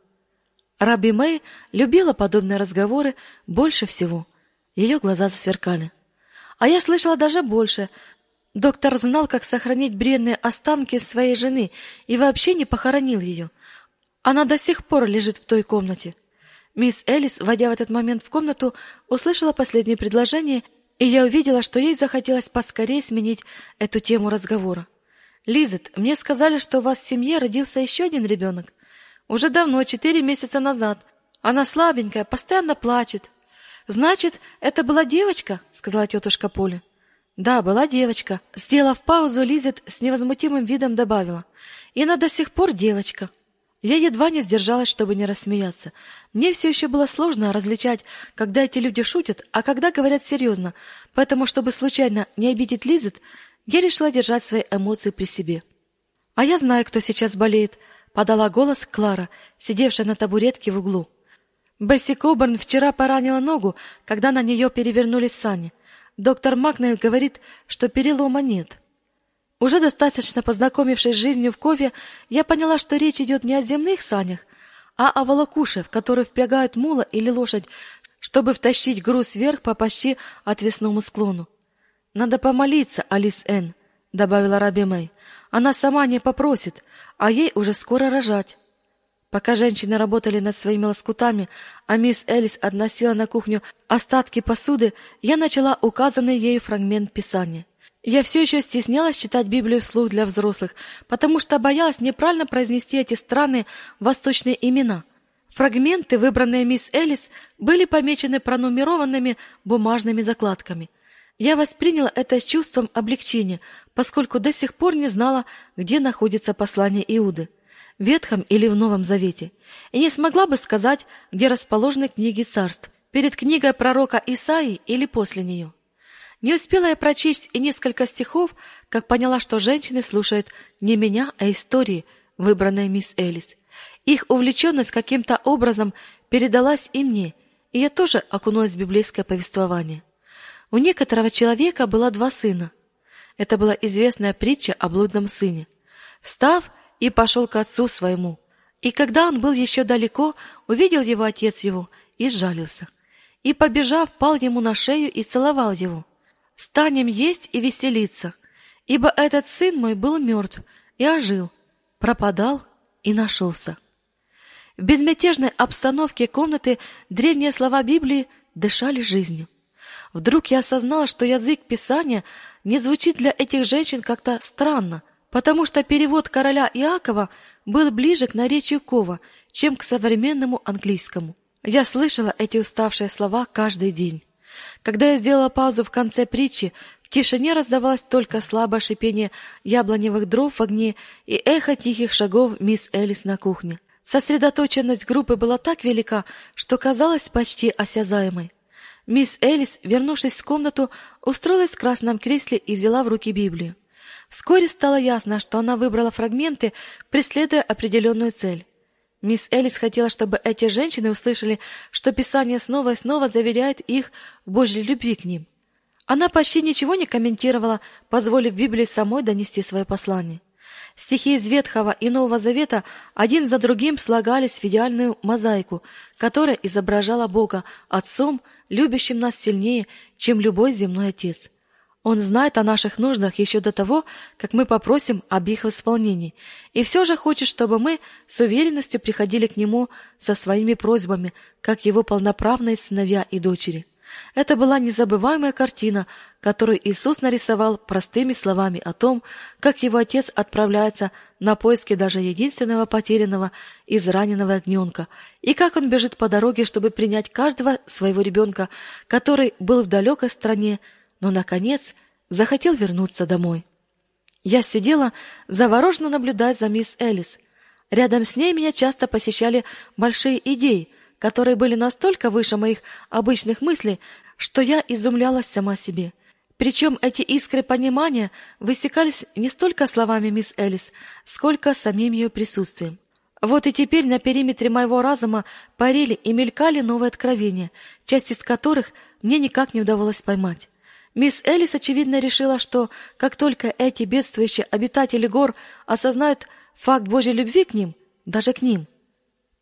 Раби Мэй любила подобные разговоры больше всего. Ее глаза засверкали. А я слышала даже больше, Доктор знал, как сохранить бренные останки своей жены и вообще не похоронил ее. Она до сих пор лежит в той комнате. Мисс Элис, войдя в этот момент в комнату, услышала последнее предложение, и я увидела, что ей захотелось поскорее сменить эту тему разговора. Лизет, мне сказали, что у вас в семье родился еще один ребенок. Уже давно, четыре месяца назад. Она слабенькая, постоянно плачет. Значит, это была девочка, сказала тетушка Поля. Да, была девочка. Сделав паузу, Лизет с невозмутимым видом добавила: "И она до сих пор девочка". Я едва не сдержалась, чтобы не рассмеяться. Мне все еще было сложно различать, когда эти люди шутят, а когда говорят серьезно. Поэтому, чтобы случайно не обидеть Лизет, я решила держать свои эмоции при себе. А я знаю, кто сейчас болеет, подала голос Клара, сидевшая на табуретке в углу. Бесси Коберн вчера поранила ногу, когда на нее перевернулись сани. Доктор Макнейл говорит, что перелома нет. Уже достаточно познакомившись с жизнью в Кове, я поняла, что речь идет не о земных санях, а о волокуше, в который впрягают мула или лошадь, чтобы втащить груз вверх по почти отвесному склону. Надо помолиться, Алис Н, добавила Раби Мэй. Она сама не попросит, а ей уже скоро рожать. Пока женщины работали над своими лоскутами, а мисс Элис относила на кухню остатки посуды, я начала указанный ею фрагмент Писания. Я все еще стеснялась читать Библию вслух для взрослых, потому что боялась неправильно произнести эти странные восточные имена. Фрагменты, выбранные мисс Элис, были помечены пронумерованными бумажными закладками. Я восприняла это с чувством облегчения, поскольку до сих пор не знала, где находится послание Иуды Ветхом или в Новом Завете, и не смогла бы сказать, где расположены книги царств, перед книгой пророка Исаии или после нее. Не успела я прочесть и несколько стихов, как поняла, что женщины слушают не меня, а истории, выбранные мисс Элис. Их увлеченность каким-то образом передалась и мне, и я тоже окунулась в библейское повествование. У некоторого человека было два сына. Это была известная притча о блудном сыне. Встав и пошел к отцу своему, и когда он был еще далеко, увидел его отец его и сжалился. И, побежав, пал ему на шею и целовал его. «Станем есть и веселиться, ибо этот сын мой был мертв и ожил, пропадал и нашелся». В безмятежной обстановке комнаты древние слова Библии дышали жизнью. Вдруг я осознала, что язык Писания не звучит для этих женщин как-то странно, потому что перевод короля Иакова был ближе к наречию Кова, чем к современному английскому. Я слышала эти уставшие слова каждый день. Когда я сделала паузу в конце притчи, в тишине раздавалось только слабое шипение яблоневых дров в огне и эхо тихих шагов мисс Элис на кухне. Сосредоточенность группы была так велика, что казалась почти осязаемой. Мисс Элис, вернувшись в комнату, устроилась в красном кресле и взяла в руки Библию. Вскоре стало ясно, что она выбрала фрагменты, преследуя определенную цель. Мисс Элис хотела, чтобы эти женщины услышали, что Писание снова и снова заверяет их в Божьей любви к ним. Она почти ничего не комментировала, позволив Библии самой донести свое послание. Стихи из Ветхого и Нового Завета один за другим слагались в идеальную мозаику, которая изображала Бога Отцом, любящим нас сильнее, чем любой земной отец. Он знает о наших нуждах еще до того, как мы попросим об их исполнении, и все же хочет, чтобы мы с уверенностью приходили к Нему со своими просьбами, как Его полноправные сыновья и дочери. Это была незабываемая картина, которую Иисус нарисовал простыми словами о том, как его отец отправляется на поиски даже единственного потерянного израненного огненка, и как он бежит по дороге, чтобы принять каждого своего ребенка, который был в далекой стране, но, наконец, захотел вернуться домой. Я сидела, завороженно наблюдая за мисс Элис. Рядом с ней меня часто посещали большие идеи — которые были настолько выше моих обычных мыслей, что я изумлялась сама себе. Причем эти искры понимания высекались не столько словами мисс Элис, сколько самим ее присутствием. Вот и теперь на периметре моего разума парили и мелькали новые откровения, часть из которых мне никак не удавалось поймать. Мисс Элис, очевидно, решила, что как только эти бедствующие обитатели гор осознают факт Божьей любви к ним, даже к ним –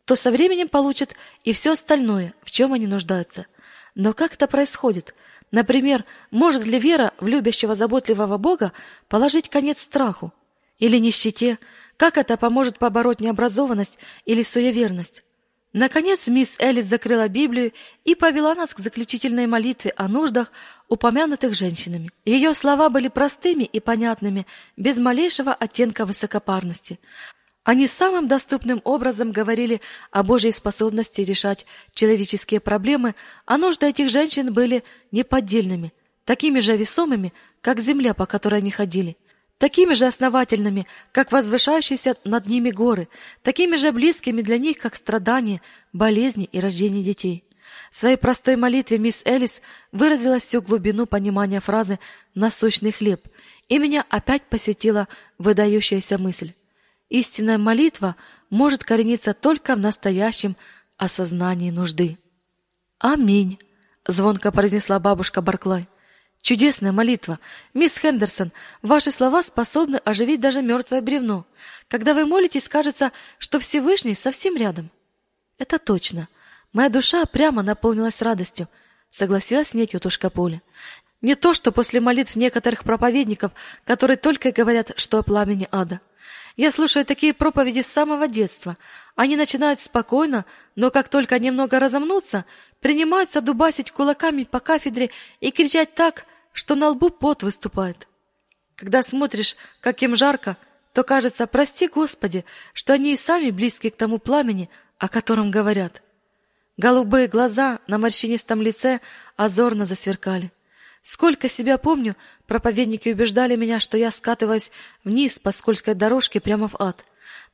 то со временем получат и все остальное, в чем они нуждаются. Но как это происходит? Например, может ли вера в любящего заботливого Бога положить конец страху или нищете? Как это поможет побороть необразованность или суеверность? Наконец мисс Элис закрыла Библию и повела нас к заключительной молитве о нуждах, упомянутых женщинами. Ее слова были простыми и понятными, без малейшего оттенка высокопарности. Они самым доступным образом говорили о Божьей способности решать человеческие проблемы, а нужды этих женщин были неподдельными, такими же весомыми, как земля, по которой они ходили, такими же основательными, как возвышающиеся над ними горы, такими же близкими для них, как страдания, болезни и рождение детей. В своей простой молитве мисс Элис выразила всю глубину понимания фразы «насущный хлеб», и меня опять посетила выдающаяся мысль. Истинная молитва может корениться только в настоящем осознании нужды. Аминь, звонко произнесла бабушка Барклай. Чудесная молитва. Мисс Хендерсон, ваши слова способны оживить даже мертвое бревно. Когда вы молитесь, кажется, что Всевышний совсем рядом. Это точно. Моя душа прямо наполнилась радостью, согласилась с ней тетушка Поля. Не то, что после молитв некоторых проповедников, которые только говорят, что о пламени ада. Я слушаю такие проповеди с самого детства. Они начинают спокойно, но как только немного разомнутся, принимаются дубасить кулаками по кафедре и кричать так, что на лбу пот выступает. Когда смотришь, как им жарко, то кажется, прости Господи, что они и сами близки к тому пламени, о котором говорят. Голубые глаза на морщинистом лице озорно засверкали. Сколько себя помню, проповедники убеждали меня, что я скатываюсь вниз по скользкой дорожке прямо в ад.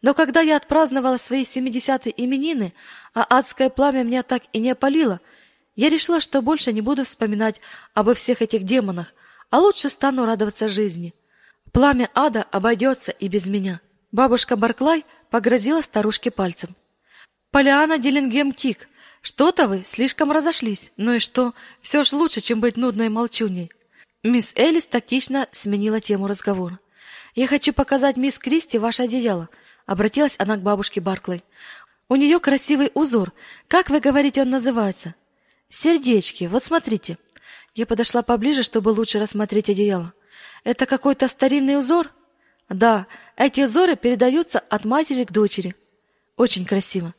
Но когда я отпраздновала свои семидесятые именины, а адское пламя меня так и не опалило, я решила, что больше не буду вспоминать обо всех этих демонах, а лучше стану радоваться жизни. Пламя ада обойдется и без меня. Бабушка Барклай погрозила старушке пальцем. Полиана Диллингем Тик, что-то вы слишком разошлись. Ну и что? Все ж лучше, чем быть нудной молчуней. Мисс Элис тактично сменила тему разговора. Я хочу показать мисс Кристи ваше одеяло, обратилась она к бабушке Барклай. У нее красивый узор. Как вы говорите, он называется? Сердечки. Вот смотрите. Я подошла поближе, чтобы лучше рассмотреть одеяло. Это какой-то старинный узор? Да, эти узоры передаются от матери к дочери. Очень красиво.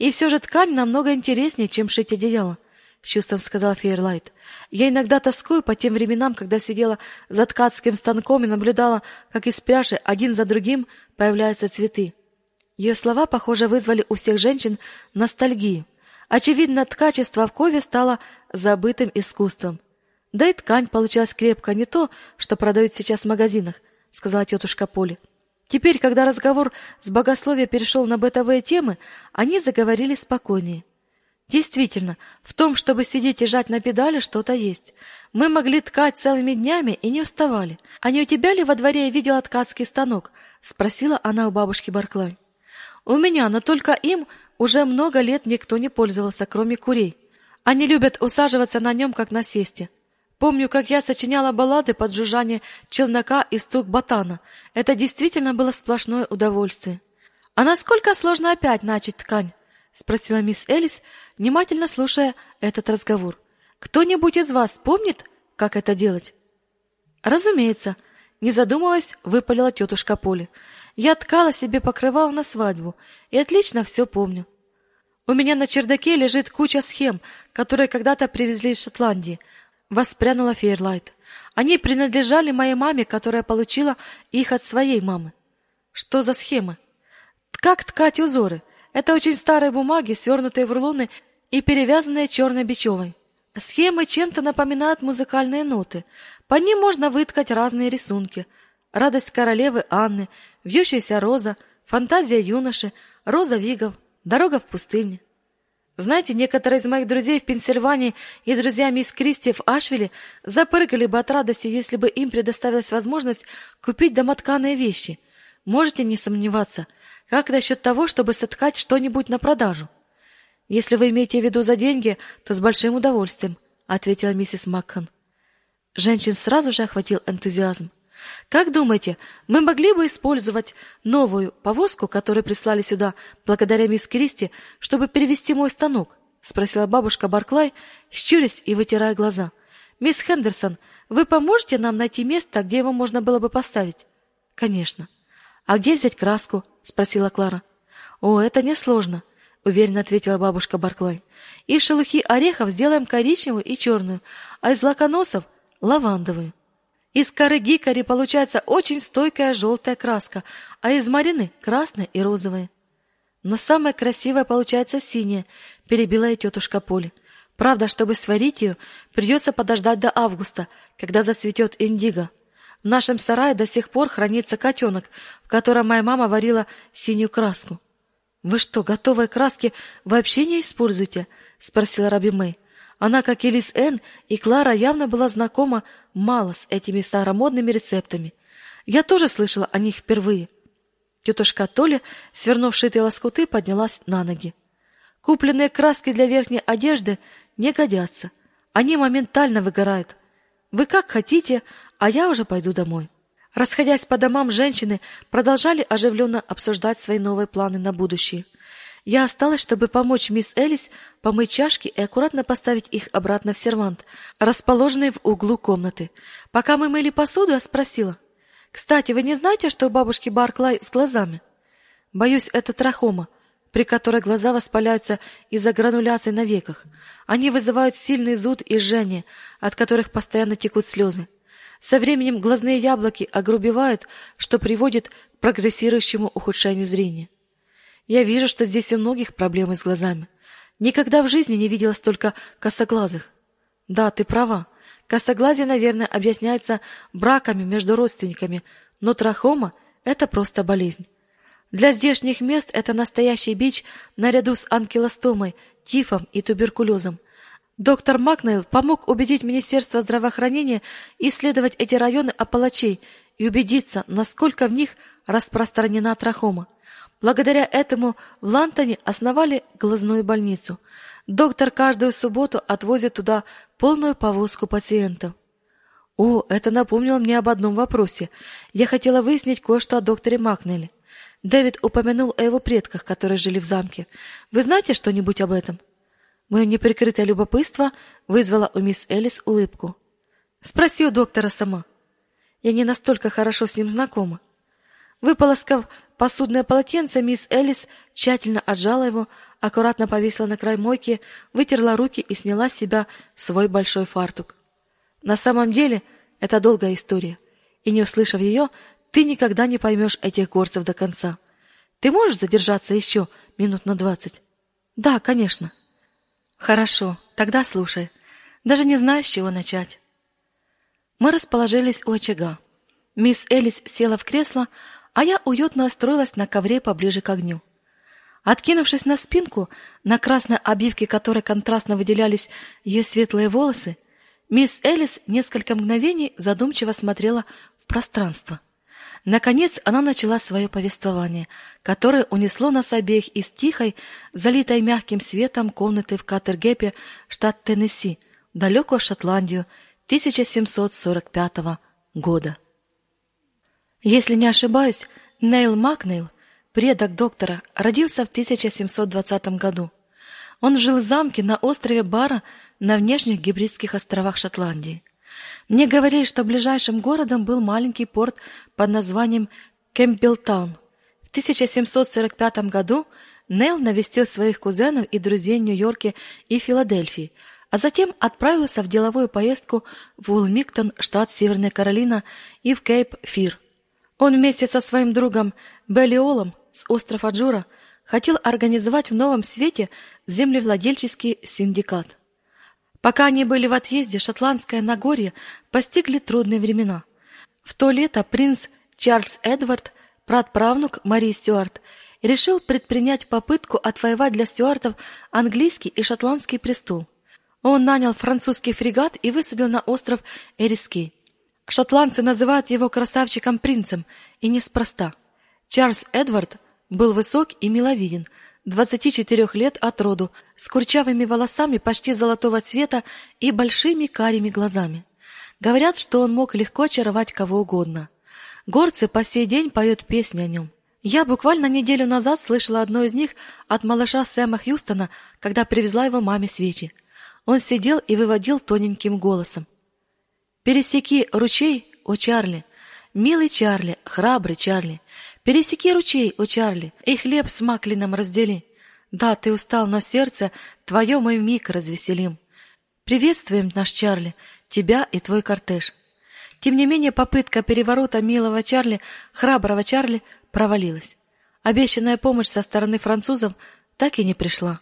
И все же ткань намного интереснее, чем шить одеяло, с чувством сказал Фейерлайт. Я иногда тоскую по тем временам, когда сидела за ткацким станком и наблюдала, как из пряжи один за другим появляются цветы. Ее слова, похоже, вызвали у всех женщин ностальгию. Очевидно, ткачество в кове стало забытым искусством. Да и ткань получилась крепкая, не то, что продают сейчас в магазинах, сказала тетушка Поли. Теперь, когда разговор с богословия перешел на бытовые темы, они заговорили спокойнее. Действительно, в том, чтобы сидеть и жать на педали, что-то есть. Мы могли ткать целыми днями и не уставали. А не у тебя ли во дворе я видела ткацкий станок? спросила она у бабушки Барклай. У меня, но только им уже много лет никто не пользовался, кроме курей. Они любят усаживаться на нем, как на сесте. Помню, как я сочиняла баллады под жужжание челнока и стук ботана. Это действительно было сплошное удовольствие. А насколько сложно опять начать ткань? спросила мисс Элис, внимательно слушая этот разговор. Кто-нибудь из вас помнит, как это делать? Разумеется, не задумываясь, выпалила тетушка Поли. Я ткала себе покрывало на свадьбу и отлично все помню. У меня на чердаке лежит куча схем, которые когда-то привезли из Шотландии. Воспрянула Фейерлайт. Они принадлежали моей маме, которая получила их от своей мамы. Что за схемы? Как ткать узоры? Это очень старые бумаги, свернутые в рулоны и перевязанные черной бечевой. Схемы чем-то напоминают музыкальные ноты. По ним можно выткать разные рисунки. Радость королевы Анны, вьющаяся роза, фантазия юноши, роза вигов, дорога в пустыне. Знаете, некоторые из моих друзей в Пенсильвании и друзья мисс Кристи в Ашвилле запрыгали бы от радости, если бы им предоставилась возможность купить домотканые вещи. Можете не сомневаться. Как насчет того, чтобы соткать что-нибудь на продажу? Если вы имеете в виду за деньги, то с большим удовольствием, ответила миссис Макхан. Женщин сразу же охватил энтузиазм. Как думаете, мы могли бы использовать новую повозку, которую прислали сюда благодаря мисс Кристи, чтобы перевести мой станок? спросила бабушка Барклай, щурясь и вытирая глаза. Мисс Хендерсон, вы поможете нам найти место, где его можно было бы поставить? Конечно. А где взять краску? спросила Клара. О, это несложно, уверенно ответила бабушка Барклай. Из шелухи орехов сделаем коричневую и черную, а из лаконосов лавандовую. Из коры гикари получается очень стойкая желтая краска, а из марины красная и розовая. Но самая красивая получается синяя, перебила ее тетушка Поли. Правда, чтобы сварить ее, придется подождать до августа, когда зацветет индиго. В нашем сарае до сих пор хранится котенок, в котором моя мама варила синюю краску. Вы что, готовые краски вообще не используете? спросила Раби Мэй. Она, как и Лиз Энн и Клара, явно была знакома мало с этими старомодными рецептами. Я тоже слышала о них впервые. Тетушка Толя, свернув шитые лоскуты, поднялась на ноги. Купленные краски для верхней одежды не годятся. Они моментально выгорают. Вы как хотите, а я уже пойду домой. Расходясь по домам, женщины продолжали оживленно обсуждать свои новые планы на будущее. Я осталась, чтобы помочь мисс Элис помыть чашки и аккуратно поставить их обратно в сервант, расположенный в углу комнаты. Пока мы мыли посуду, я спросила: "Кстати, вы не знаете, что у бабушки Барклай с глазами?" "Боюсь, это трахома, при которой глаза воспаляются из-за грануляций на веках. Они вызывают сильный зуд и жжение, от которых постоянно текут слезы. Со временем глазные яблоки огрубевают, что приводит к прогрессирующему ухудшению зрения. Я вижу, что здесь у многих проблемы с глазами. Никогда в жизни не видела столько косоглазых. Да, ты права. Косоглазие, наверное, объясняется браками между родственниками, но трахома – это просто болезнь. Для здешних мест это настоящий бич наряду с анкилостомой, тифом и туберкулезом. Доктор Макнейл помог убедить Министерство здравоохранения исследовать эти районы Апалачей и убедиться, насколько в них распространена трахома. Благодаря этому в Лантоне основали глазную больницу. Доктор каждую субботу отвозит туда полную повозку пациентов. О, это напомнило мне об одном вопросе. Я хотела выяснить кое-что о докторе Макнелле. Дэвид упомянул о его предках, которые жили в замке. Вы знаете что-нибудь об этом? Мое неприкрытое любопытство вызвало у мисс Элис улыбку. Спроси у доктора сама. Я не настолько хорошо с ним знакома. Выполоскав посудное полотенце, мисс Элис тщательно отжала его, аккуратно повесила на край мойки, вытерла руки и сняла с себя свой большой фартук. На самом деле, это долгая история, и не услышав ее, ты никогда не поймешь этих горцев до конца. Ты можешь задержаться еще минут на двадцать? Да, конечно. Хорошо, тогда слушай. Даже не знаю, с чего начать. Мы расположились у очага. Мисс Элис села в кресло, а я уютно устроилась на ковре поближе к огню. Откинувшись на спинку, на красной обивке которой контрастно выделялись ее светлые волосы, мисс Элис несколько мгновений задумчиво смотрела в пространство. Наконец она начала свое повествование, которое унесло нас обеих из тихой, залитой мягким светом комнаты в Катергепе, штат Теннесси, в далекую Шотландию 1745 года. Если не ошибаюсь, Нейл Макнейл, предок доктора, родился в 1720 году. Он жил в замке на острове Бара на внешних гибридских островах Шотландии. Мне говорили, что ближайшим городом был маленький порт под названием Кемпбелтаун. В 1745 году Нейл навестил своих кузенов и друзей в Нью-Йорке и Филадельфии, а затем отправился в деловую поездку в Уилмингтон, штат Северная Каролина, и в Кейп-Фир. Он вместе со своим другом Беллиолом с острова Джура хотел организовать в Новом Свете землевладельческий синдикат. Пока они были в отъезде, шотландское Нагорье постигли трудные времена. В то лето принц Чарльз Эдвард, прадправнук Марии Стюарт, решил предпринять попытку отвоевать для стюартов английский и шотландский престол. Он нанял французский фрегат и высадил на остров Эриский. Шотландцы называют его красавчиком-принцем, и неспроста. Чарльз Эдвард был высок и миловиден, 24 лет от роду, с курчавыми волосами почти золотого цвета и большими карими глазами. Говорят, что он мог легко очаровать кого угодно. Горцы по сей день поют песни о нем. Я буквально неделю назад слышала одну из них от малыша Сэма Хьюстона, когда привезла его маме свечи. Он сидел и выводил тоненьким голосом. «Пересеки ручей, о Чарли! Милый Чарли, храбрый Чарли! Пересеки ручей, о Чарли, и хлеб с маклином раздели. Да, ты устал, но сердце твое мы миг развеселим. Приветствуем, наш Чарли, тебя и твой кортеж. Тем не менее, попытка переворота милого Чарли, храброго Чарли, провалилась. Обещанная помощь со стороны французов так и не пришла.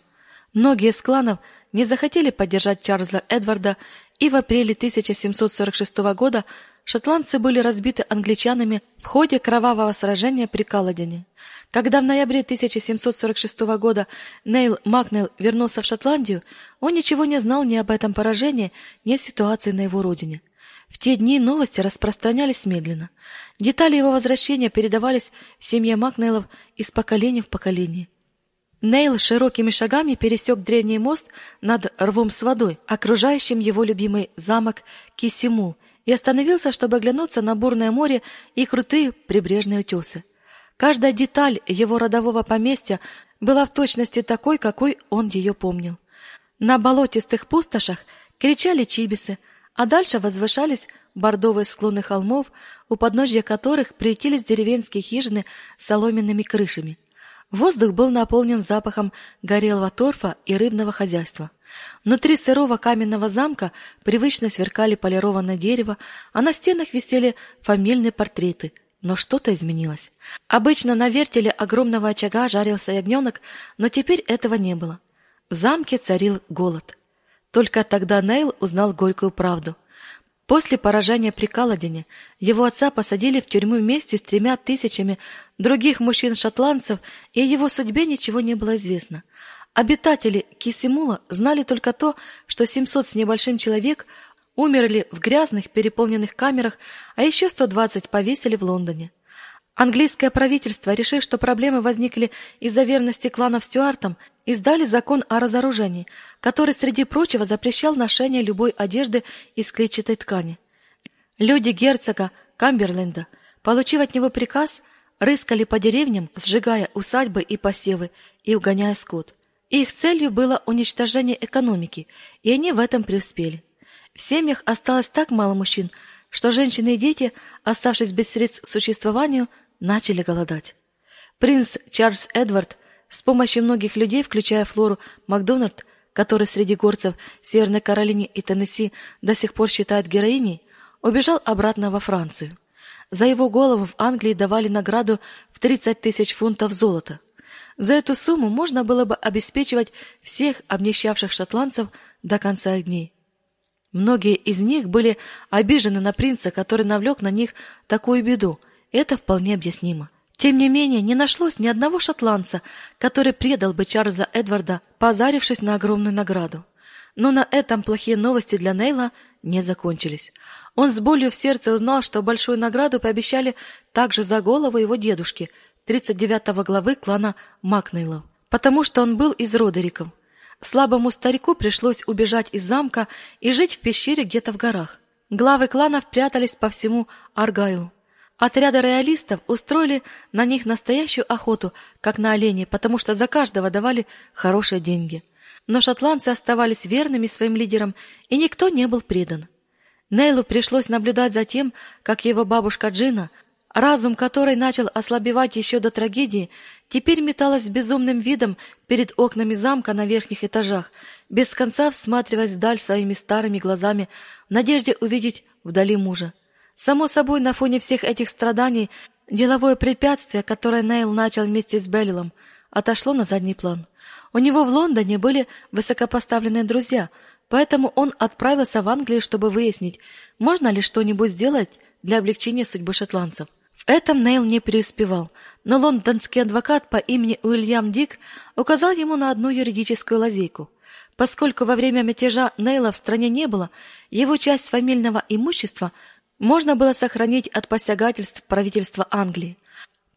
Многие из кланов не захотели поддержать Чарльза Эдварда, и в апреле 1746 года шотландцы были разбиты англичанами в ходе кровавого сражения при Каладине. Когда в ноябре 1746 года Нейл Макнейл вернулся в Шотландию, он ничего не знал ни об этом поражении, ни о ситуации на его родине. В те дни новости распространялись медленно. Детали его возвращения передавались в семье Макнейлов из поколения в поколение. Нейл широкими шагами пересек древний мост над рвом с водой, окружающим его любимый замок Кисимул, и остановился, чтобы оглянуться на бурное море и крутые прибрежные утесы. Каждая деталь его родового поместья была в точности такой, какой он ее помнил. На болотистых пустошах кричали чибисы, а дальше возвышались бордовые склоны холмов, у подножья которых приютились деревенские хижины с соломенными крышами. Воздух был наполнен запахом горелого торфа и рыбного хозяйства. Внутри сырого каменного замка привычно сверкали полированное дерево, а на стенах висели фамильные портреты но что-то изменилось. Обычно на вертеле огромного очага жарился ягненок, но теперь этого не было. В замке царил голод. Только тогда Нейл узнал горькую правду. После поражения при Каладине его отца посадили в тюрьму вместе с тремя тысячами других мужчин-шотландцев, и его судьбе ничего не было известно. Обитатели Кисимула знали только то, что 700 с небольшим человек умерли в грязных переполненных камерах, а еще 120 повесили в Лондоне. Английское правительство, решив, что проблемы возникли из-за верности кланов Стюартам, издали закон о разоружении, который, среди прочего, запрещал ношение любой одежды из клетчатой ткани. Люди герцога Камберленда, получив от него приказ, рыскали по деревням, сжигая усадьбы и посевы и угоняя скот. Их целью было уничтожение экономики, и они в этом преуспели. В семьях осталось так мало мужчин, что женщины и дети, оставшись без средств к существованию, начали голодать. Принц Чарльз Эдвард с помощью многих людей, включая Флору Макдональд, который среди горцев Северной Каролины и Теннесси до сих пор считают героиней, убежал обратно во Францию. За его голову в Англии давали награду в 30 тысяч фунтов золота. За эту сумму можно было бы обеспечивать всех обнищавших шотландцев до конца дней. Многие из них были обижены на принца, который навлек на них такую беду, это вполне объяснимо. Тем не менее, не нашлось ни одного шотландца, который предал бы Чарльза Эдварда, позарившись на огромную награду. Но на этом плохие новости для Нейла не закончились. Он с болью в сердце узнал, что большую награду пообещали также за голову его дедушки, 39 главы клана Макнейлов, потому что он был из Родериков. Слабому старику пришлось убежать из замка и жить в пещере где-то в горах. Главы кланов прятались по всему Аргайлу. Отряды роялистов устроили на них настоящую охоту, как на оленей, потому что за каждого давали хорошие деньги. Но шотландцы оставались верными своим лидерам, и никто не был предан. Нейлу пришлось наблюдать за тем, как его бабушка Джина, разум которой начал ослабевать еще до трагедии, теперь металась с безумным видом перед окнами замка на верхних этажах, без конца всматриваясь вдаль своими старыми глазами в надежде увидеть вдали мужа. Само собой, на фоне всех этих страданий деловое препятствие, которое Нейл начал вместе с Беллилом, отошло на задний план. У него в Лондоне были высокопоставленные друзья, поэтому он отправился в Англию, чтобы выяснить, можно ли что-нибудь сделать для облегчения судьбы шотландцев. В этом Нейл не преуспевал, но лондонский адвокат по имени Уильям Дик указал ему на одну юридическую лазейку. Поскольку во время мятежа Нейла в стране не было, его часть фамильного имущества – можно было сохранить от посягательств правительства Англии.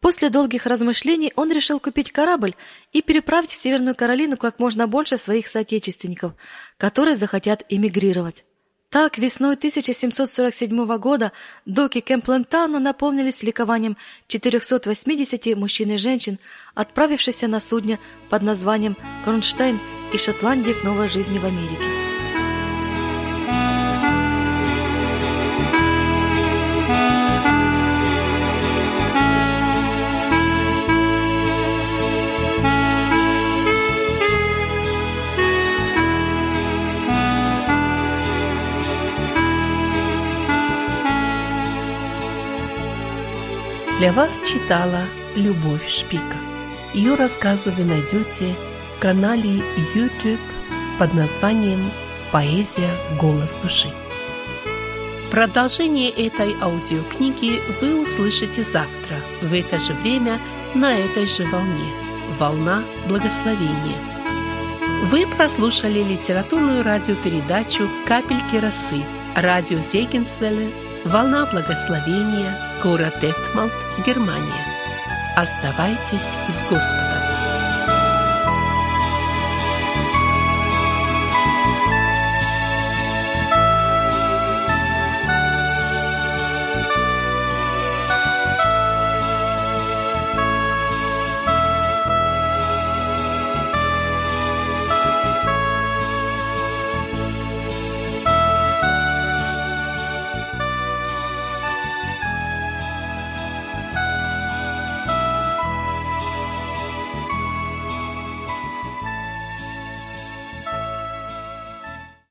После долгих размышлений он решил купить корабль и переправить в Северную Каролину как можно больше своих соотечественников, которые захотят эмигрировать. Так, весной 1747 года доки Кемплентауна наполнились ликованием 480 мужчин и женщин, отправившихся на судне под названием «Кронштейн» из Шотландии к новой жизни в Америке. Для вас читала Любовь Шпика. Ее рассказы вы найдете в канале YouTube под названием «Поэзия. Голос души». Продолжение этой аудиокниги вы услышите завтра в это же время на этой же волне. Волна благословения. Вы прослушали литературную радиопередачу «Капельки росы» радио Зегенсвелле «Волна благословения», город Детмалт, Германия. Оставайтесь с Господом.